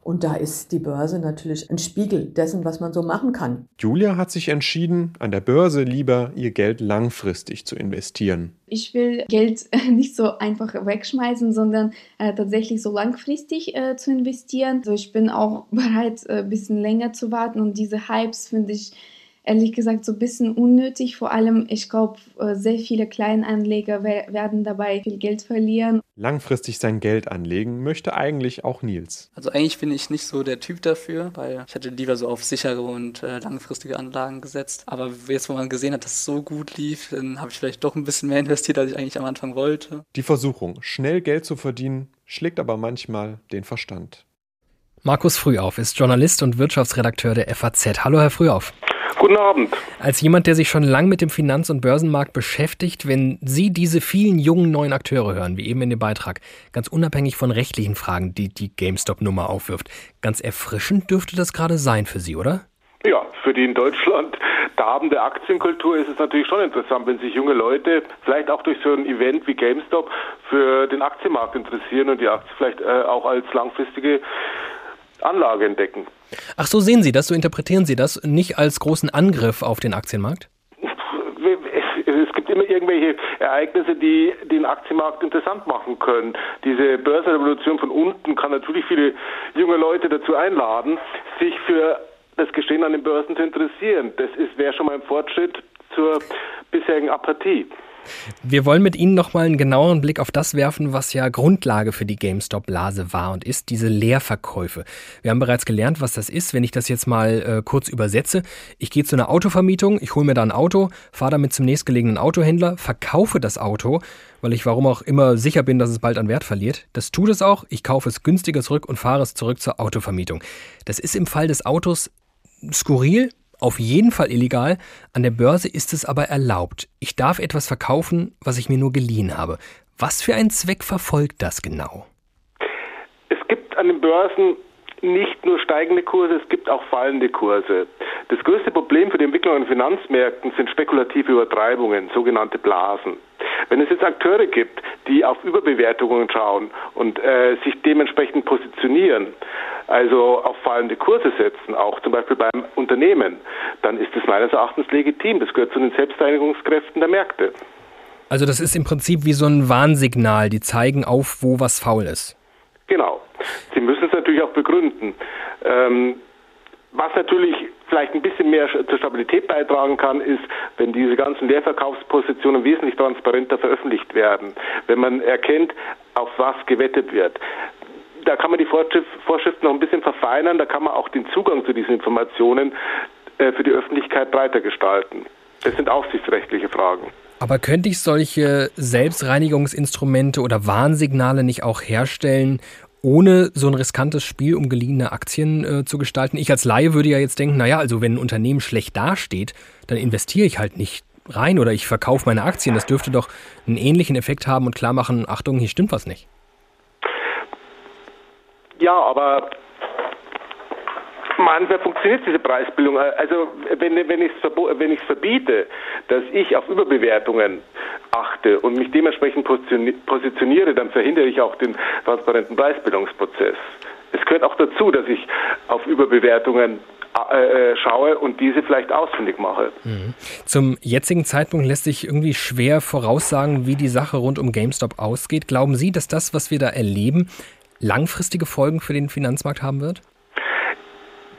[SPEAKER 19] Und da ist die Börse natürlich ein Spiegel dessen, was man so machen kann.
[SPEAKER 16] Julia hat sich entschieden, an der Börse lieber ihr Geld langfristig zu investieren.
[SPEAKER 18] Ich will Geld [laughs] nicht so einfach wegschmeißen, sondern äh, tatsächlich so langfristig äh, zu investieren. Also ich bin auch [laughs] bereit, äh, ein bisschen länger zu warten und diese Hypes finde ich ehrlich gesagt so ein bisschen unnötig. Vor allem, ich glaube, äh, sehr viele Kleinanleger werden dabei viel Geld verlieren.
[SPEAKER 16] Langfristig sein Geld anlegen möchte eigentlich auch Nils.
[SPEAKER 17] Also eigentlich bin ich nicht so der Typ dafür, weil ich hätte lieber so auf sichere und äh, langfristige Anlagen gesetzt. Aber jetzt, wo man gesehen hat, dass es so gut lief, dann habe ich vielleicht doch ein bisschen mehr investiert, als ich eigentlich am Anfang wollte.
[SPEAKER 16] Die Versuchung, schnell Geld zu verdienen, schlägt aber manchmal den Verstand.
[SPEAKER 2] Markus Frühauf ist Journalist und Wirtschaftsredakteur der FAZ. Hallo, Herr Frühauf.
[SPEAKER 20] Guten Abend.
[SPEAKER 2] Als jemand, der sich schon lang mit dem Finanz- und Börsenmarkt beschäftigt, wenn Sie diese vielen jungen neuen Akteure hören, wie eben in dem Beitrag, ganz unabhängig von rechtlichen Fragen, die die GameStop-Nummer aufwirft, ganz erfrischend dürfte das gerade sein für Sie, oder?
[SPEAKER 20] Ja, für die in Deutschland darbende Aktienkultur ist es natürlich schon interessant, wenn sich junge Leute vielleicht auch durch so ein Event wie GameStop für den Aktienmarkt interessieren und die Aktie vielleicht äh, auch als langfristige Anlage entdecken.
[SPEAKER 2] Ach so sehen Sie das, so interpretieren Sie das, nicht als großen Angriff auf den Aktienmarkt?
[SPEAKER 20] Es gibt immer irgendwelche Ereignisse, die den Aktienmarkt interessant machen können. Diese Börsenrevolution von unten kann natürlich viele junge Leute dazu einladen, sich für das Geschehen an den Börsen zu interessieren. Das wäre schon mal ein Fortschritt zur bisherigen Apathie.
[SPEAKER 2] Wir wollen mit Ihnen nochmal einen genaueren Blick auf das werfen, was ja Grundlage für die GameStop-Blase war und ist, diese Leerverkäufe. Wir haben bereits gelernt, was das ist. Wenn ich das jetzt mal äh, kurz übersetze, ich gehe zu einer Autovermietung, ich hole mir da ein Auto, fahre damit zum nächstgelegenen Autohändler, verkaufe das Auto, weil ich warum auch immer sicher bin, dass es bald an Wert verliert. Das tut es auch, ich kaufe es günstiger zurück und fahre es zurück zur Autovermietung. Das ist im Fall des Autos skurril, auf jeden Fall illegal, an der Börse ist es aber erlaubt. Ich darf etwas verkaufen, was ich mir nur geliehen habe. Was für einen Zweck verfolgt das genau?
[SPEAKER 20] Es an den Börsen nicht nur steigende Kurse, es gibt auch fallende Kurse. Das größte Problem für die Entwicklung an Finanzmärkten sind spekulative Übertreibungen, sogenannte Blasen. Wenn es jetzt Akteure gibt, die auf Überbewertungen schauen und äh, sich dementsprechend positionieren, also auf fallende Kurse setzen, auch zum Beispiel beim Unternehmen, dann ist das meines Erachtens legitim. Das gehört zu den Selbstreinigungskräften der Märkte.
[SPEAKER 2] Also das ist im Prinzip wie so ein Warnsignal, die zeigen auf, wo was faul ist.
[SPEAKER 20] Genau. Sie müssen es natürlich auch begründen. Ähm, was natürlich vielleicht ein bisschen mehr zur Stabilität beitragen kann, ist, wenn diese ganzen Leerverkaufspositionen wesentlich transparenter veröffentlicht werden, wenn man erkennt, auf was gewettet wird. Da kann man die Vorschriften noch ein bisschen verfeinern, da kann man auch den Zugang zu diesen Informationen äh, für die Öffentlichkeit breiter gestalten. Das sind aufsichtsrechtliche Fragen.
[SPEAKER 2] Aber könnte ich solche Selbstreinigungsinstrumente oder Warnsignale nicht auch herstellen, ohne so ein riskantes Spiel um geliehene Aktien äh, zu gestalten? Ich als Laie würde ja jetzt denken, naja, also wenn ein Unternehmen schlecht dasteht, dann investiere ich halt nicht rein oder ich verkaufe meine Aktien. Das dürfte doch einen ähnlichen Effekt haben und klar machen, Achtung, hier stimmt was nicht.
[SPEAKER 20] Ja, aber manchmal funktioniert diese Preisbildung. Also wenn, wenn ich es verbiete, dass ich auf Überbewertungen achte und mich dementsprechend positioniere, dann verhindere ich auch den transparenten Preisbildungsprozess. Es gehört auch dazu, dass ich auf Überbewertungen äh, äh, schaue und diese vielleicht ausfindig mache.
[SPEAKER 2] Mhm. Zum jetzigen Zeitpunkt lässt sich irgendwie schwer voraussagen, wie die Sache rund um GameStop ausgeht. Glauben Sie, dass das, was wir da erleben, langfristige Folgen für den Finanzmarkt haben wird?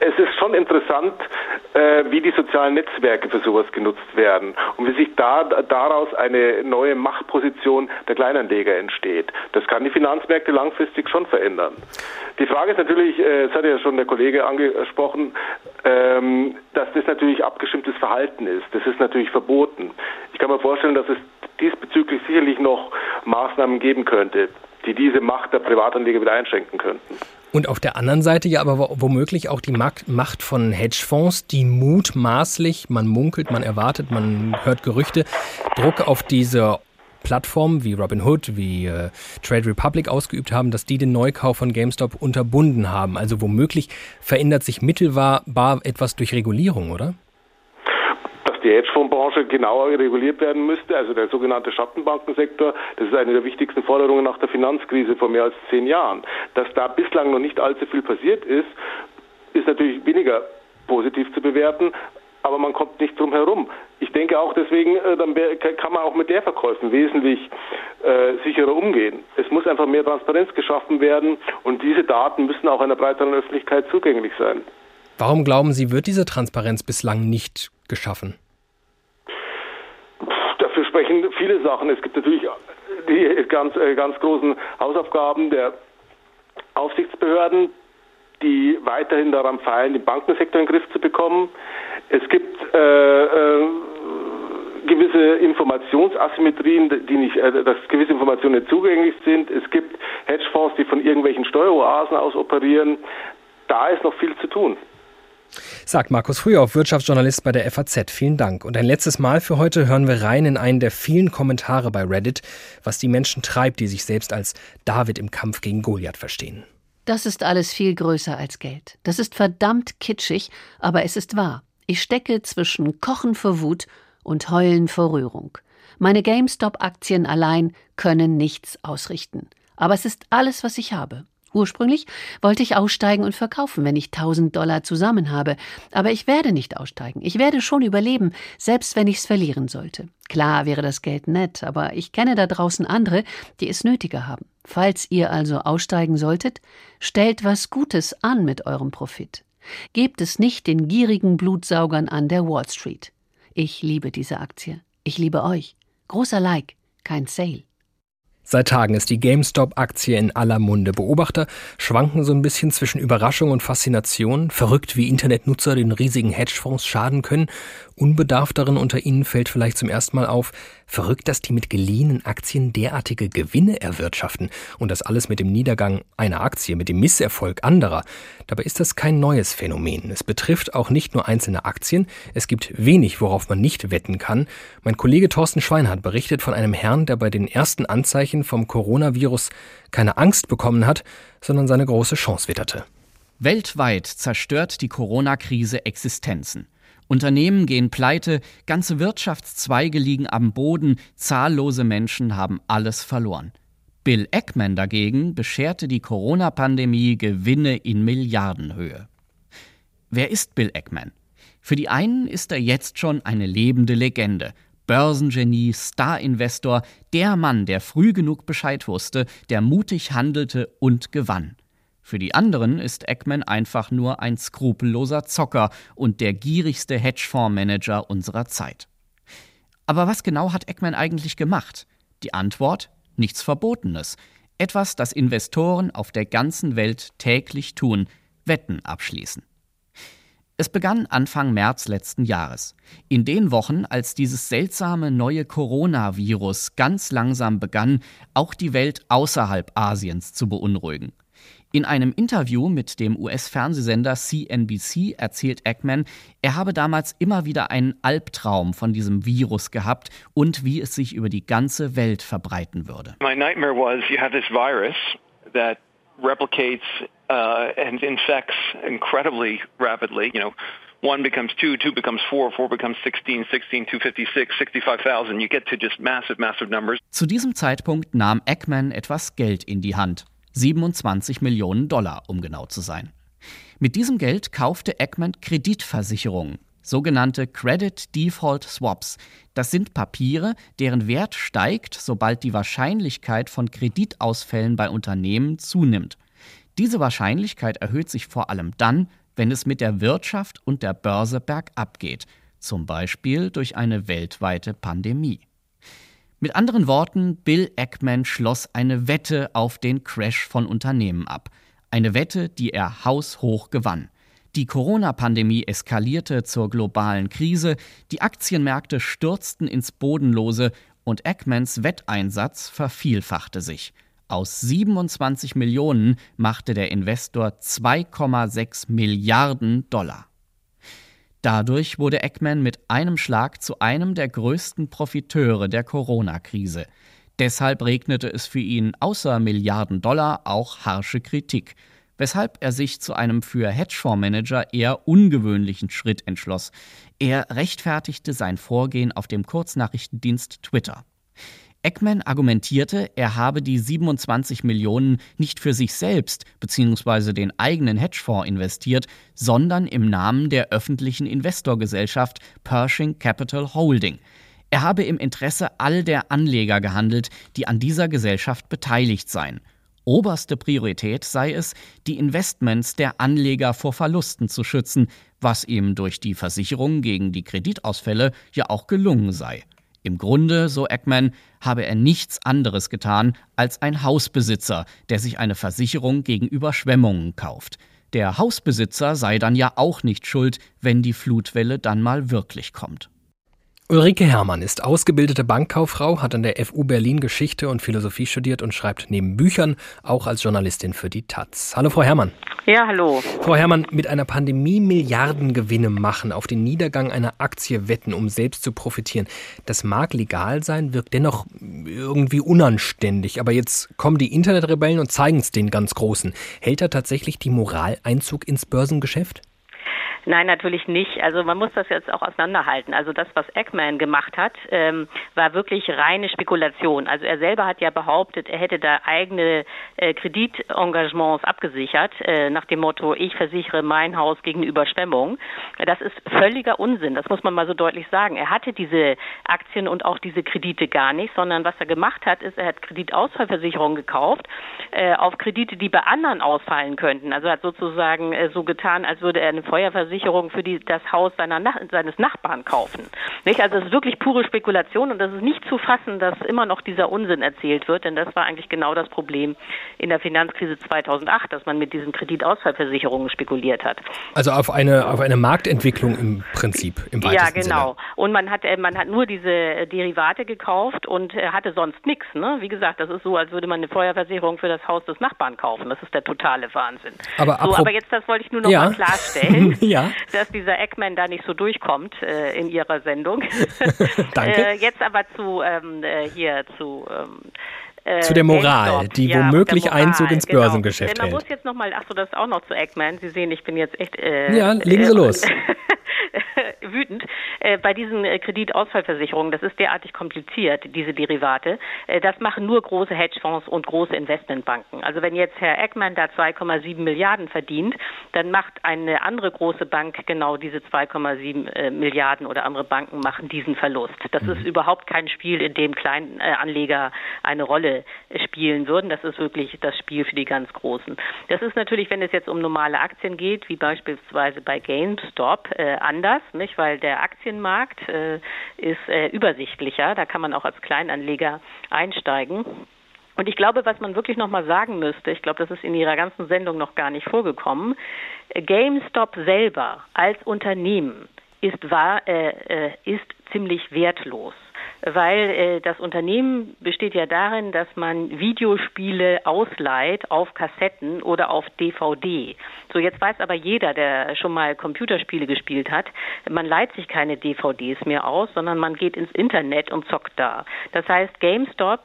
[SPEAKER 20] Es ist schon interessant, äh, wie die sozialen Netzwerke für sowas genutzt werden und wie sich da, daraus eine neue Machtposition der Kleinanleger entsteht. Das kann die Finanzmärkte langfristig schon verändern. Die Frage ist natürlich, äh, das hat ja schon der Kollege angesprochen, ähm, dass das natürlich abgestimmtes Verhalten ist. Das ist natürlich verboten. Ich kann mir vorstellen, dass es diesbezüglich sicherlich noch Maßnahmen geben könnte, die diese Macht der Privatanleger wieder einschränken könnten.
[SPEAKER 2] Und auf der anderen Seite ja aber womöglich auch die Macht von Hedgefonds, die mutmaßlich, man munkelt, man erwartet, man hört Gerüchte, Druck auf diese Plattformen wie Robinhood, wie äh, Trade Republic ausgeübt haben, dass die den Neukauf von GameStop unterbunden haben. Also womöglich verändert sich mittelbar etwas durch Regulierung, oder?
[SPEAKER 20] Die Hedgefondsbranche genauer reguliert werden müsste, also der sogenannte Schattenbankensektor. Das ist eine der wichtigsten Forderungen nach der Finanzkrise vor mehr als zehn Jahren. Dass da bislang noch nicht allzu viel passiert ist, ist natürlich weniger positiv zu bewerten, aber man kommt nicht drum herum. Ich denke auch deswegen, äh, dann kann man auch mit der Verkäufen wesentlich äh, sicherer umgehen. Es muss einfach mehr Transparenz geschaffen werden und diese Daten müssen auch einer breiteren Öffentlichkeit zugänglich sein.
[SPEAKER 2] Warum glauben Sie, wird diese Transparenz bislang nicht geschaffen?
[SPEAKER 20] dafür sprechen viele Sachen. Es gibt natürlich die ganz, äh, ganz großen Hausaufgaben der Aufsichtsbehörden, die weiterhin daran feilen, den Bankensektor in den Griff zu bekommen. Es gibt äh, äh, gewisse Informationsasymmetrien, die nicht, äh, dass gewisse Informationen nicht zugänglich sind. Es gibt Hedgefonds, die von irgendwelchen Steueroasen aus operieren. Da ist noch viel zu tun.
[SPEAKER 2] Sagt Markus Frühauf, Wirtschaftsjournalist bei der FAZ. Vielen Dank. Und ein letztes Mal für heute hören wir rein in einen der vielen Kommentare bei Reddit, was die Menschen treibt, die sich selbst als David im Kampf gegen Goliath verstehen.
[SPEAKER 13] Das ist alles viel größer als Geld. Das ist verdammt kitschig, aber es ist wahr. Ich stecke zwischen Kochen vor Wut und Heulen vor Rührung. Meine GameStop-Aktien allein können nichts ausrichten. Aber es ist alles, was ich habe. Ursprünglich wollte ich aussteigen und verkaufen, wenn ich 1000 Dollar zusammen habe. Aber ich werde nicht aussteigen. Ich werde schon überleben, selbst wenn ich's verlieren sollte. Klar wäre das Geld nett, aber ich kenne da draußen andere, die es nötiger haben. Falls ihr also aussteigen solltet, stellt was Gutes an mit eurem Profit. Gebt es nicht den gierigen Blutsaugern an der Wall Street. Ich liebe diese Aktie. Ich liebe euch. Großer Like, kein Sale.
[SPEAKER 2] Seit Tagen ist die GameStop-Aktie in aller Munde. Beobachter schwanken so ein bisschen zwischen Überraschung und Faszination. Verrückt, wie Internetnutzer den riesigen Hedgefonds schaden können. Unbedarfteren unter ihnen fällt vielleicht zum ersten Mal auf, Verrückt, dass die mit geliehenen Aktien derartige Gewinne erwirtschaften und das alles mit dem Niedergang einer Aktie, mit dem Misserfolg anderer. Dabei ist das kein neues Phänomen. Es betrifft auch nicht nur einzelne Aktien. Es gibt wenig, worauf man nicht wetten kann. Mein Kollege Thorsten Schweinhardt berichtet von einem Herrn, der bei den ersten Anzeichen vom Coronavirus keine Angst bekommen hat, sondern seine große Chance witterte.
[SPEAKER 21] Weltweit zerstört die Corona-Krise Existenzen. Unternehmen gehen pleite, ganze Wirtschaftszweige liegen am Boden, zahllose Menschen haben alles verloren. Bill Eckman dagegen bescherte die Corona-Pandemie Gewinne in Milliardenhöhe. Wer ist Bill Eckman? Für die einen ist er jetzt schon eine lebende Legende. Börsengenie, Star-Investor, der Mann, der früh genug Bescheid wusste, der mutig handelte und gewann. Für die anderen ist Eggman einfach nur ein skrupelloser Zocker und der gierigste Hedgefondsmanager unserer Zeit. Aber was genau hat Eggman eigentlich gemacht? Die Antwort: nichts Verbotenes. Etwas, das Investoren auf der ganzen Welt täglich tun: Wetten abschließen. Es begann Anfang März letzten Jahres. In den Wochen, als dieses seltsame neue Coronavirus ganz langsam begann, auch die Welt außerhalb Asiens zu beunruhigen. In einem Interview mit dem US-Fernsehsender CNBC erzählt Eggman, er habe damals immer wieder einen Albtraum von diesem Virus gehabt und wie es sich über die ganze Welt verbreiten würde.
[SPEAKER 22] My nightmare was you have this virus that replicates uh, and infects incredibly rapidly, you know. One becomes two, two becomes four, four becomes 16, 16, 256, 65,000. You get to just massive, massive numbers.
[SPEAKER 21] Zu diesem Zeitpunkt nahm Eggman etwas Geld in die Hand. 27 Millionen Dollar, um genau zu sein. Mit diesem Geld kaufte Eggman Kreditversicherungen, sogenannte Credit Default Swaps. Das sind Papiere, deren Wert steigt, sobald die Wahrscheinlichkeit von Kreditausfällen bei Unternehmen zunimmt. Diese Wahrscheinlichkeit erhöht sich vor allem dann, wenn es mit der Wirtschaft und der Börse bergab geht, zum Beispiel durch eine weltweite Pandemie. Mit anderen Worten, Bill Eckman schloss eine Wette auf den Crash von Unternehmen ab. Eine Wette, die er haushoch gewann. Die Corona-Pandemie eskalierte zur globalen Krise, die Aktienmärkte stürzten ins Bodenlose und Eckmans Wetteinsatz vervielfachte sich. Aus 27 Millionen machte der Investor 2,6 Milliarden Dollar. Dadurch wurde Eggman mit einem Schlag zu einem der größten Profiteure der Corona-Krise. Deshalb regnete es für ihn außer Milliarden Dollar auch harsche Kritik, weshalb er sich zu einem für Hedgefondsmanager eher ungewöhnlichen Schritt entschloss. Er rechtfertigte sein Vorgehen auf dem Kurznachrichtendienst Twitter. Eckman argumentierte, er habe die 27 Millionen nicht für sich selbst bzw. den eigenen Hedgefonds investiert, sondern im Namen der öffentlichen Investorgesellschaft Pershing Capital Holding. Er habe im Interesse all der Anleger gehandelt, die an dieser Gesellschaft beteiligt seien. Oberste Priorität sei es, die Investments der Anleger vor Verlusten zu schützen, was ihm durch die Versicherung gegen die Kreditausfälle ja auch gelungen sei. Im Grunde, so Eckman, habe er nichts anderes getan als ein Hausbesitzer, der sich eine Versicherung gegen Überschwemmungen kauft. Der Hausbesitzer sei dann ja auch nicht schuld, wenn die Flutwelle dann mal wirklich kommt.
[SPEAKER 2] Ulrike Herrmann ist ausgebildete Bankkauffrau, hat an der FU Berlin Geschichte und Philosophie studiert und schreibt neben Büchern auch als Journalistin für die Taz. Hallo Frau Herrmann.
[SPEAKER 23] Ja, hallo.
[SPEAKER 2] Frau Herrmann, mit einer Pandemie Milliardengewinne machen, auf den Niedergang einer Aktie wetten, um selbst zu profitieren, das mag legal sein, wirkt dennoch irgendwie unanständig. Aber jetzt kommen die Internetrebellen und zeigen es den ganz Großen. Hält da tatsächlich die Moral Einzug ins Börsengeschäft?
[SPEAKER 23] Nein, natürlich nicht. Also man muss das jetzt auch auseinanderhalten. Also das, was Eggman gemacht hat, ähm, war wirklich reine Spekulation. Also er selber hat ja behauptet, er hätte da eigene äh, Kreditengagements abgesichert, äh, nach dem Motto, ich versichere mein Haus gegen Überschwemmung. Das ist völliger Unsinn, das muss man mal so deutlich sagen. Er hatte diese Aktien und auch diese Kredite gar nicht, sondern was er gemacht hat, ist, er hat Kreditausfallversicherungen gekauft äh, auf Kredite, die bei anderen ausfallen könnten. Also er hat sozusagen äh, so getan, als würde er eine Feuerversicherung Ausfallversicherung für die, das Haus seiner, seines Nachbarn kaufen. Nicht? Also es ist wirklich pure Spekulation und das ist nicht zu fassen, dass immer noch dieser Unsinn erzählt wird, denn das war eigentlich genau das Problem in der Finanzkrise 2008, dass man mit diesen Kreditausfallversicherungen spekuliert hat.
[SPEAKER 2] Also auf eine, auf eine Marktentwicklung im Prinzip, im
[SPEAKER 23] weitesten Ja, genau. Sinne. Und man hat, äh, man hat nur diese äh, Derivate gekauft und äh, hatte sonst nichts. Ne? Wie gesagt, das ist so, als würde man eine Feuerversicherung für das Haus des Nachbarn kaufen. Das ist der totale Wahnsinn.
[SPEAKER 2] Aber,
[SPEAKER 23] so, aber jetzt, das wollte ich nur noch ja. mal klarstellen, [laughs]
[SPEAKER 2] ja.
[SPEAKER 23] Dass dieser Eggman da nicht so durchkommt äh, in ihrer Sendung. [laughs]
[SPEAKER 2] Danke.
[SPEAKER 23] Äh, jetzt aber zu ähm, hier zu ähm,
[SPEAKER 2] äh, zu der Moral, die ja, womöglich Moral, Einzug ins genau. Börsengeschäft
[SPEAKER 23] Man
[SPEAKER 2] hält.
[SPEAKER 23] muss jetzt nochmal, ach so, das auch noch zu Eggman. Sie sehen, ich bin jetzt echt. Äh,
[SPEAKER 2] ja, legen Sie äh, los. [laughs] [laughs]
[SPEAKER 23] wütend. Äh, bei diesen äh, Kreditausfallversicherungen, das ist derartig kompliziert, diese Derivate. Äh, das machen nur große Hedgefonds und große Investmentbanken. Also wenn jetzt Herr Eckmann da 2,7 Milliarden verdient, dann macht eine andere große Bank genau diese 2,7 äh, Milliarden oder andere Banken machen diesen Verlust. Das mhm. ist überhaupt kein Spiel, in dem Kleinanleger eine Rolle spielen würden. Das ist wirklich das Spiel für die ganz Großen. Das ist natürlich, wenn es jetzt um normale Aktien geht, wie beispielsweise bei GameStop, äh, anders, nicht? Weil der Aktienmarkt äh, ist äh, übersichtlicher. Da kann man auch als Kleinanleger einsteigen. Und ich glaube, was man wirklich noch mal sagen müsste, ich glaube, das ist in Ihrer ganzen Sendung noch gar nicht vorgekommen, GameStop selber als Unternehmen ist, war, äh, äh ist ziemlich wertlos weil äh, das Unternehmen besteht ja darin, dass man Videospiele ausleiht auf Kassetten oder auf DVD. So, jetzt weiß aber jeder, der schon mal Computerspiele gespielt hat, man leiht sich keine DVDs mehr aus, sondern man geht ins Internet und zockt da. Das heißt, GameStop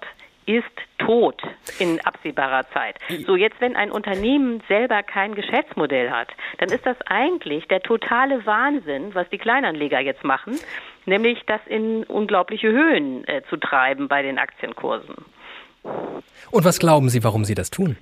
[SPEAKER 23] ist tot in absehbarer Zeit. So, jetzt, wenn ein Unternehmen selber kein Geschäftsmodell hat, dann ist das eigentlich der totale Wahnsinn, was die Kleinanleger jetzt machen, nämlich das in unglaubliche Höhen äh, zu treiben bei den Aktienkursen.
[SPEAKER 2] Und was glauben Sie, warum Sie das tun?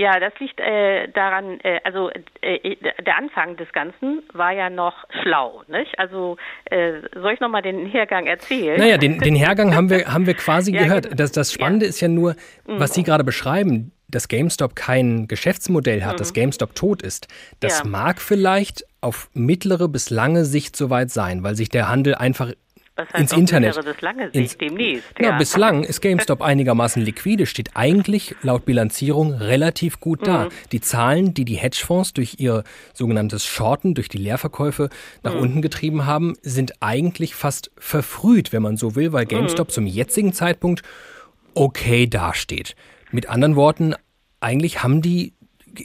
[SPEAKER 23] Ja, das liegt äh, daran, äh, also äh, der Anfang des Ganzen war ja noch schlau, nicht? Also äh, soll ich nochmal den Hergang erzählen?
[SPEAKER 2] Naja, den, den Hergang haben wir, [laughs] haben wir quasi ja, gehört. Das, das Spannende ja. ist ja nur, was Sie gerade beschreiben, dass GameStop kein Geschäftsmodell hat, mhm. dass GameStop tot ist. Das ja. mag vielleicht auf mittlere bis lange Sicht soweit sein, weil sich der Handel einfach ins Internet.
[SPEAKER 23] Ins, demnächst.
[SPEAKER 2] Ja. bislang ist [laughs] GameStop einigermaßen liquide, steht eigentlich laut Bilanzierung relativ gut da. Mhm. Die Zahlen, die die Hedgefonds durch ihr sogenanntes Shorten, durch die Leerverkäufe nach mhm. unten getrieben haben, sind eigentlich fast verfrüht, wenn man so will, weil GameStop mhm. zum jetzigen Zeitpunkt okay dasteht. Mit anderen Worten, eigentlich haben die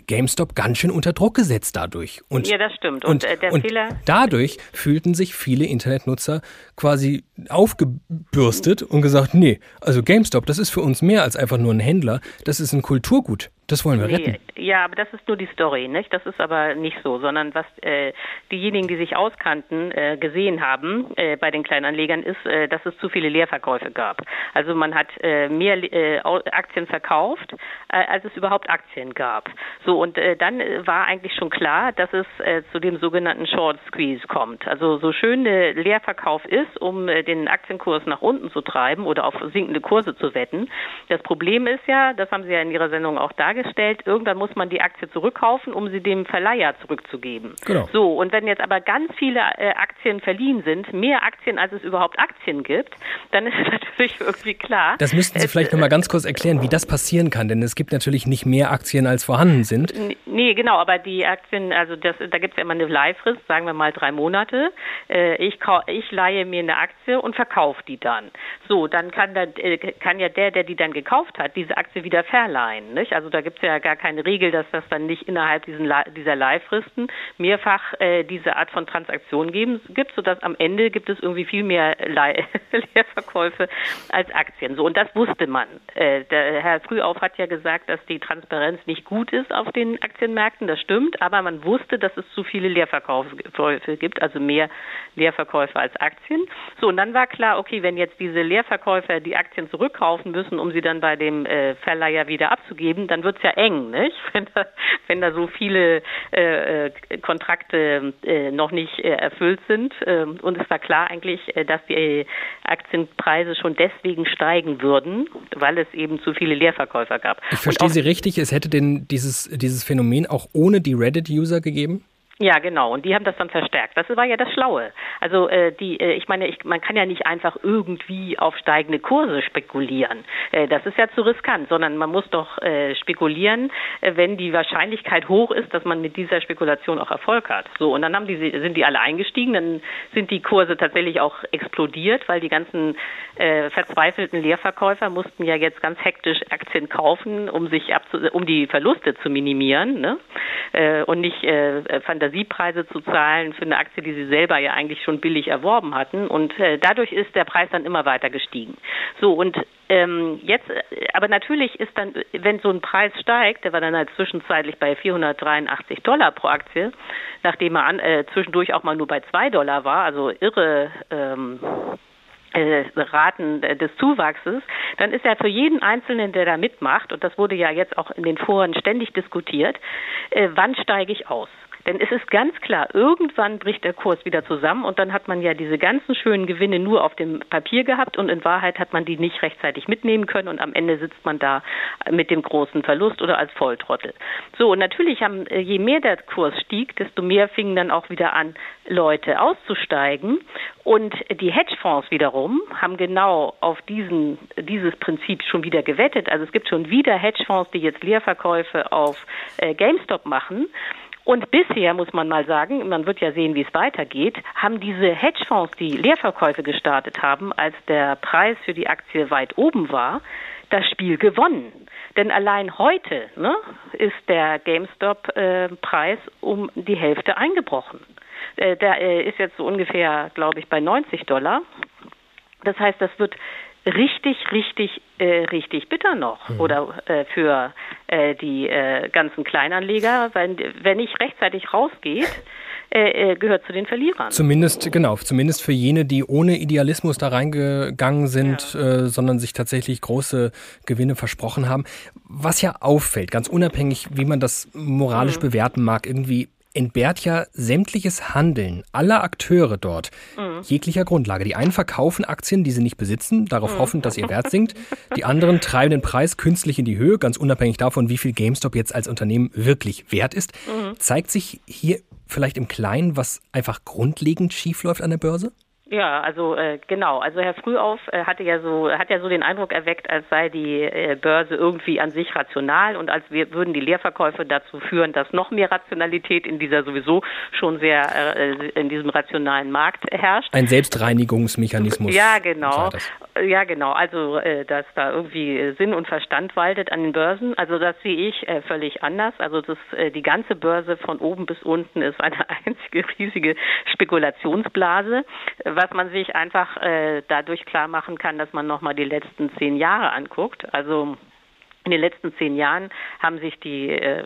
[SPEAKER 2] GameStop ganz schön unter Druck gesetzt dadurch.
[SPEAKER 23] Und, ja, das stimmt. Und, und, äh,
[SPEAKER 2] und dadurch fühlten sich viele Internetnutzer quasi aufgebürstet und gesagt, nee, also GameStop, das ist für uns mehr als einfach nur ein Händler, das ist ein Kulturgut. Das wollen wir retten.
[SPEAKER 23] Ja, aber das ist nur die Story, nicht? Das ist aber nicht so, sondern was äh, diejenigen, die sich auskannten, äh, gesehen haben äh, bei den Kleinanlegern, ist, äh, dass es zu viele Leerverkäufe gab. Also man hat äh, mehr äh, Aktien verkauft, als es überhaupt Aktien gab. So und dann war eigentlich schon klar, dass es zu dem sogenannten Short Squeeze kommt. Also so schön der Leerverkauf ist, um den Aktienkurs nach unten zu treiben oder auf sinkende Kurse zu wetten. Das Problem ist ja, das haben Sie ja in Ihrer Sendung auch dargestellt dargestellt, irgendwann muss man die Aktie zurückkaufen, um sie dem Verleiher zurückzugeben.
[SPEAKER 2] Genau.
[SPEAKER 23] So, und wenn jetzt aber ganz viele äh, Aktien verliehen sind, mehr Aktien, als es überhaupt Aktien gibt, dann ist [laughs] natürlich irgendwie klar.
[SPEAKER 2] Das müssten Sie vielleicht äh, nochmal ganz kurz erklären, wie das passieren kann, denn es gibt natürlich nicht mehr Aktien, als vorhanden sind.
[SPEAKER 23] Nee, genau, aber die Aktien, also das, da gibt es ja immer eine Leihfrist, sagen wir mal drei Monate. Äh, ich, ich leihe mir eine Aktie und verkaufe die dann. So, dann kann, da, äh, kann ja der, der die dann gekauft hat, diese Aktie wieder verleihen. Nicht? Also da gibt es ja gar keine Regel, dass das dann nicht innerhalb diesen, dieser Leihfristen mehrfach äh, diese Art von Transaktionen geben, gibt, sodass am Ende gibt es irgendwie viel mehr [laughs] Leerverkäufe als Aktien. So, und das wusste man. Äh, der Herr Frühauf hat ja gesagt, dass die Transparenz nicht gut ist auf den Aktienmärkten. Das stimmt, aber man wusste, dass es zu viele Leerverkäufe gibt, also mehr Leerverkäufe als Aktien. So, und dann war klar, okay, wenn jetzt diese Leerverkäufer die Aktien zurückkaufen müssen, um sie dann bei dem äh, Verleiher wieder abzugeben, dann wird es ja eng, nicht? [laughs] Wenn da, wenn da so viele äh, äh, Kontrakte äh, noch nicht äh, erfüllt sind. Ähm, und es war klar eigentlich, äh, dass die Aktienpreise schon deswegen steigen würden, weil es eben zu viele Leerverkäufer gab.
[SPEAKER 2] Ich verstehe Sie richtig, es hätte denn dieses, dieses Phänomen auch ohne die Reddit-User gegeben?
[SPEAKER 23] Ja, genau. Und die haben das dann verstärkt. Das war ja das Schlaue. Also äh, die, äh, ich meine, ich, man kann ja nicht einfach irgendwie auf steigende Kurse spekulieren. Äh, das ist ja zu riskant, sondern man muss doch äh, spekulieren, äh, wenn die Wahrscheinlichkeit hoch ist, dass man mit dieser Spekulation auch Erfolg hat. So und dann haben die, sind die alle eingestiegen, dann sind die Kurse tatsächlich auch explodiert, weil die ganzen äh, verzweifelten Leerverkäufer mussten ja jetzt ganz hektisch Aktien kaufen, um sich abzu um die Verluste zu minimieren, ne? Äh, und nicht äh, Fantasiepreise zu zahlen für eine Aktie, die sie selber ja eigentlich schon billig erworben hatten. Und äh, dadurch ist der Preis dann immer weiter gestiegen. So, und ähm, jetzt, äh, aber natürlich ist dann, wenn so ein Preis steigt, der war dann halt zwischenzeitlich bei 483 Dollar pro Aktie, nachdem er an, äh, zwischendurch auch mal nur bei 2 Dollar war, also irre ähm, äh, Raten des Zuwachses, dann ist ja für jeden Einzelnen, der da mitmacht, und das wurde ja jetzt auch in den Foren ständig diskutiert, äh, wann steige ich aus? Denn es ist ganz klar, irgendwann bricht der Kurs wieder zusammen und dann hat man ja diese ganzen schönen Gewinne nur auf dem Papier gehabt und in Wahrheit hat man die nicht rechtzeitig mitnehmen können und am Ende sitzt man da mit dem großen Verlust oder als Volltrottel. So, und natürlich haben, äh, je mehr der Kurs stieg, desto mehr fingen dann auch wieder an, Leute auszusteigen. Und die Hedgefonds wiederum haben genau auf diesen, dieses Prinzip schon wieder gewettet. Also es gibt schon wieder Hedgefonds, die jetzt Leerverkäufe auf äh, GameStop machen. Und bisher muss man mal sagen, man wird ja sehen, wie es weitergeht, haben diese Hedgefonds, die Leerverkäufe gestartet haben, als der Preis für die Aktie weit oben war, das Spiel gewonnen. Denn allein heute ne, ist der GameStop-Preis äh, um die Hälfte eingebrochen. Äh, der äh, ist jetzt so ungefähr, glaube ich, bei 90 Dollar. Das heißt, das wird richtig, richtig, äh, richtig bitter noch. Mhm. Oder äh, für äh, die äh, ganzen Kleinanleger, wenn, wenn nicht rechtzeitig rausgeht, äh, äh, gehört zu den Verlierern.
[SPEAKER 2] Zumindest, genau, zumindest für jene, die ohne Idealismus da reingegangen sind, ja. sondern sich tatsächlich große Gewinne versprochen haben. Was ja auffällt, ganz unabhängig, wie man das moralisch mhm. bewerten mag, irgendwie entbehrt ja sämtliches Handeln aller Akteure dort mhm. jeglicher Grundlage. Die einen verkaufen Aktien, die sie nicht besitzen, darauf mhm. hoffen, dass ihr Wert sinkt. Die anderen treiben den Preis künstlich in die Höhe, ganz unabhängig davon, wie viel GameStop jetzt als Unternehmen wirklich wert ist. Mhm. Zeigt sich hier vielleicht im Kleinen, was einfach grundlegend schiefläuft an der Börse?
[SPEAKER 23] Ja, also äh, genau. Also Herr Frühauf äh, hatte ja so hat ja so den Eindruck erweckt, als sei die äh, Börse irgendwie an sich rational und als wir, würden die Leerverkäufe dazu führen, dass noch mehr Rationalität in dieser sowieso schon sehr äh, in diesem rationalen Markt herrscht.
[SPEAKER 2] Ein Selbstreinigungsmechanismus.
[SPEAKER 23] Ja, genau. Ja, genau. Also äh, dass da irgendwie Sinn und Verstand waltet an den Börsen. Also das sehe ich äh, völlig anders. Also das äh, die ganze Börse von oben bis unten ist eine [laughs] einzige riesige Spekulationsblase was man sich einfach äh, dadurch klar machen kann, dass man nochmal die letzten zehn Jahre anguckt. Also in den letzten zehn Jahren haben sich die äh,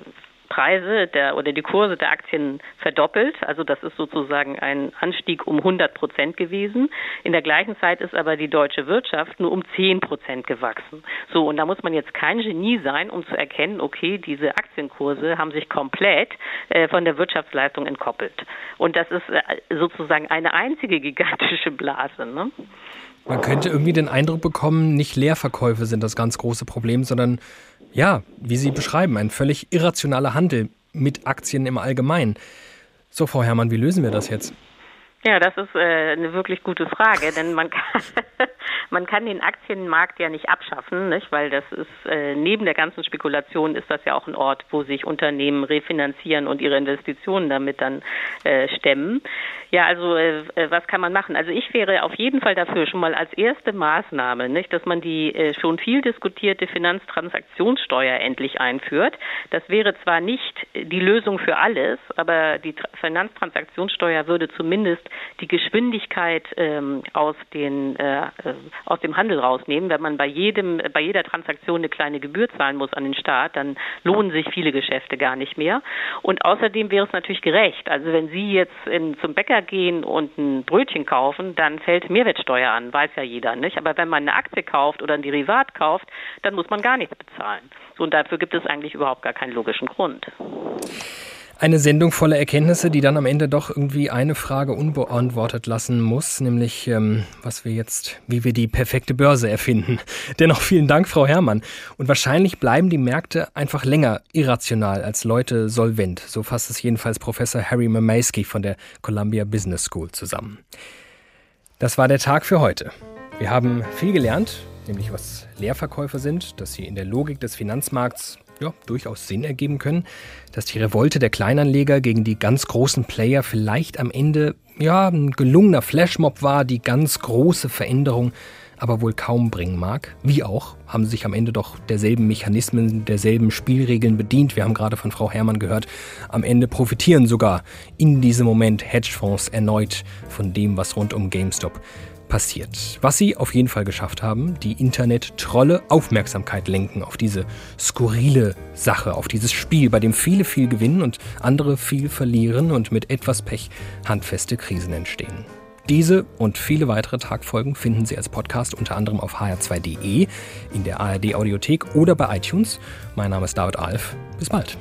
[SPEAKER 23] Preise der, oder die Kurse der Aktien verdoppelt. Also das ist sozusagen ein Anstieg um 100 Prozent gewesen. In der gleichen Zeit ist aber die deutsche Wirtschaft nur um 10 Prozent gewachsen. So, und da muss man jetzt kein Genie sein, um zu erkennen, okay, diese Aktienkurse haben sich komplett äh, von der Wirtschaftsleistung entkoppelt. Und das ist äh, sozusagen eine einzige gigantische Blase. Ne?
[SPEAKER 2] Man könnte irgendwie den Eindruck bekommen, nicht Leerverkäufe sind das ganz große Problem, sondern ja, wie Sie beschreiben, ein völlig irrationaler Handel mit Aktien im Allgemeinen. So, Frau Herrmann, wie lösen wir das jetzt?
[SPEAKER 23] Ja, das ist äh, eine wirklich gute Frage, denn man kann, man kann den Aktienmarkt ja nicht abschaffen, nicht? weil das ist äh, neben der ganzen Spekulation ist das ja auch ein Ort, wo sich Unternehmen refinanzieren und ihre Investitionen damit dann äh, stemmen. Ja, also äh, äh, was kann man machen? Also ich wäre auf jeden Fall dafür schon mal als erste Maßnahme, nicht, dass man die äh, schon viel diskutierte Finanztransaktionssteuer endlich einführt. Das wäre zwar nicht die Lösung für alles, aber die Tra Finanztransaktionssteuer würde zumindest die Geschwindigkeit ähm, aus, den, äh, äh, aus dem Handel rausnehmen. Wenn man bei jedem, bei jeder Transaktion eine kleine Gebühr zahlen muss an den Staat, dann lohnen sich viele Geschäfte gar nicht mehr. Und außerdem wäre es natürlich gerecht. Also wenn Sie jetzt in, zum Bäcker gehen und ein Brötchen kaufen, dann fällt Mehrwertsteuer an, weiß ja jeder, nicht? Aber wenn man eine Aktie kauft oder ein Derivat kauft, dann muss man gar nichts bezahlen. So, und dafür gibt es eigentlich überhaupt gar keinen logischen Grund.
[SPEAKER 2] Eine Sendung voller Erkenntnisse, die dann am Ende doch irgendwie eine Frage unbeantwortet lassen muss, nämlich ähm, was wir jetzt, wie wir die perfekte Börse erfinden. [laughs] Dennoch vielen Dank, Frau Herrmann. Und wahrscheinlich bleiben die Märkte einfach länger irrational als Leute solvent. So fasst es jedenfalls Professor Harry Mamaysky von der Columbia Business School zusammen. Das war der Tag für heute. Wir haben viel gelernt, nämlich was Leerverkäufe sind, dass sie in der Logik des Finanzmarkts ja, durchaus Sinn ergeben können, dass die Revolte der Kleinanleger gegen die ganz großen Player vielleicht am Ende ja, ein gelungener Flashmob war, die ganz große Veränderung aber wohl kaum bringen mag. Wie auch, haben sich am Ende doch derselben Mechanismen, derselben Spielregeln bedient. Wir haben gerade von Frau Herrmann gehört, am Ende profitieren sogar in diesem Moment Hedgefonds erneut von dem, was rund um GameStop passiert. Was sie auf jeden Fall geschafft haben, die Internet-Trolle Aufmerksamkeit lenken auf diese skurrile Sache, auf dieses Spiel, bei dem viele viel gewinnen und andere viel verlieren und mit etwas Pech handfeste Krisen entstehen. Diese und viele weitere Tagfolgen finden Sie als Podcast unter anderem auf hr2.de, in der ARD Audiothek oder bei iTunes. Mein Name ist David Alf. Bis bald.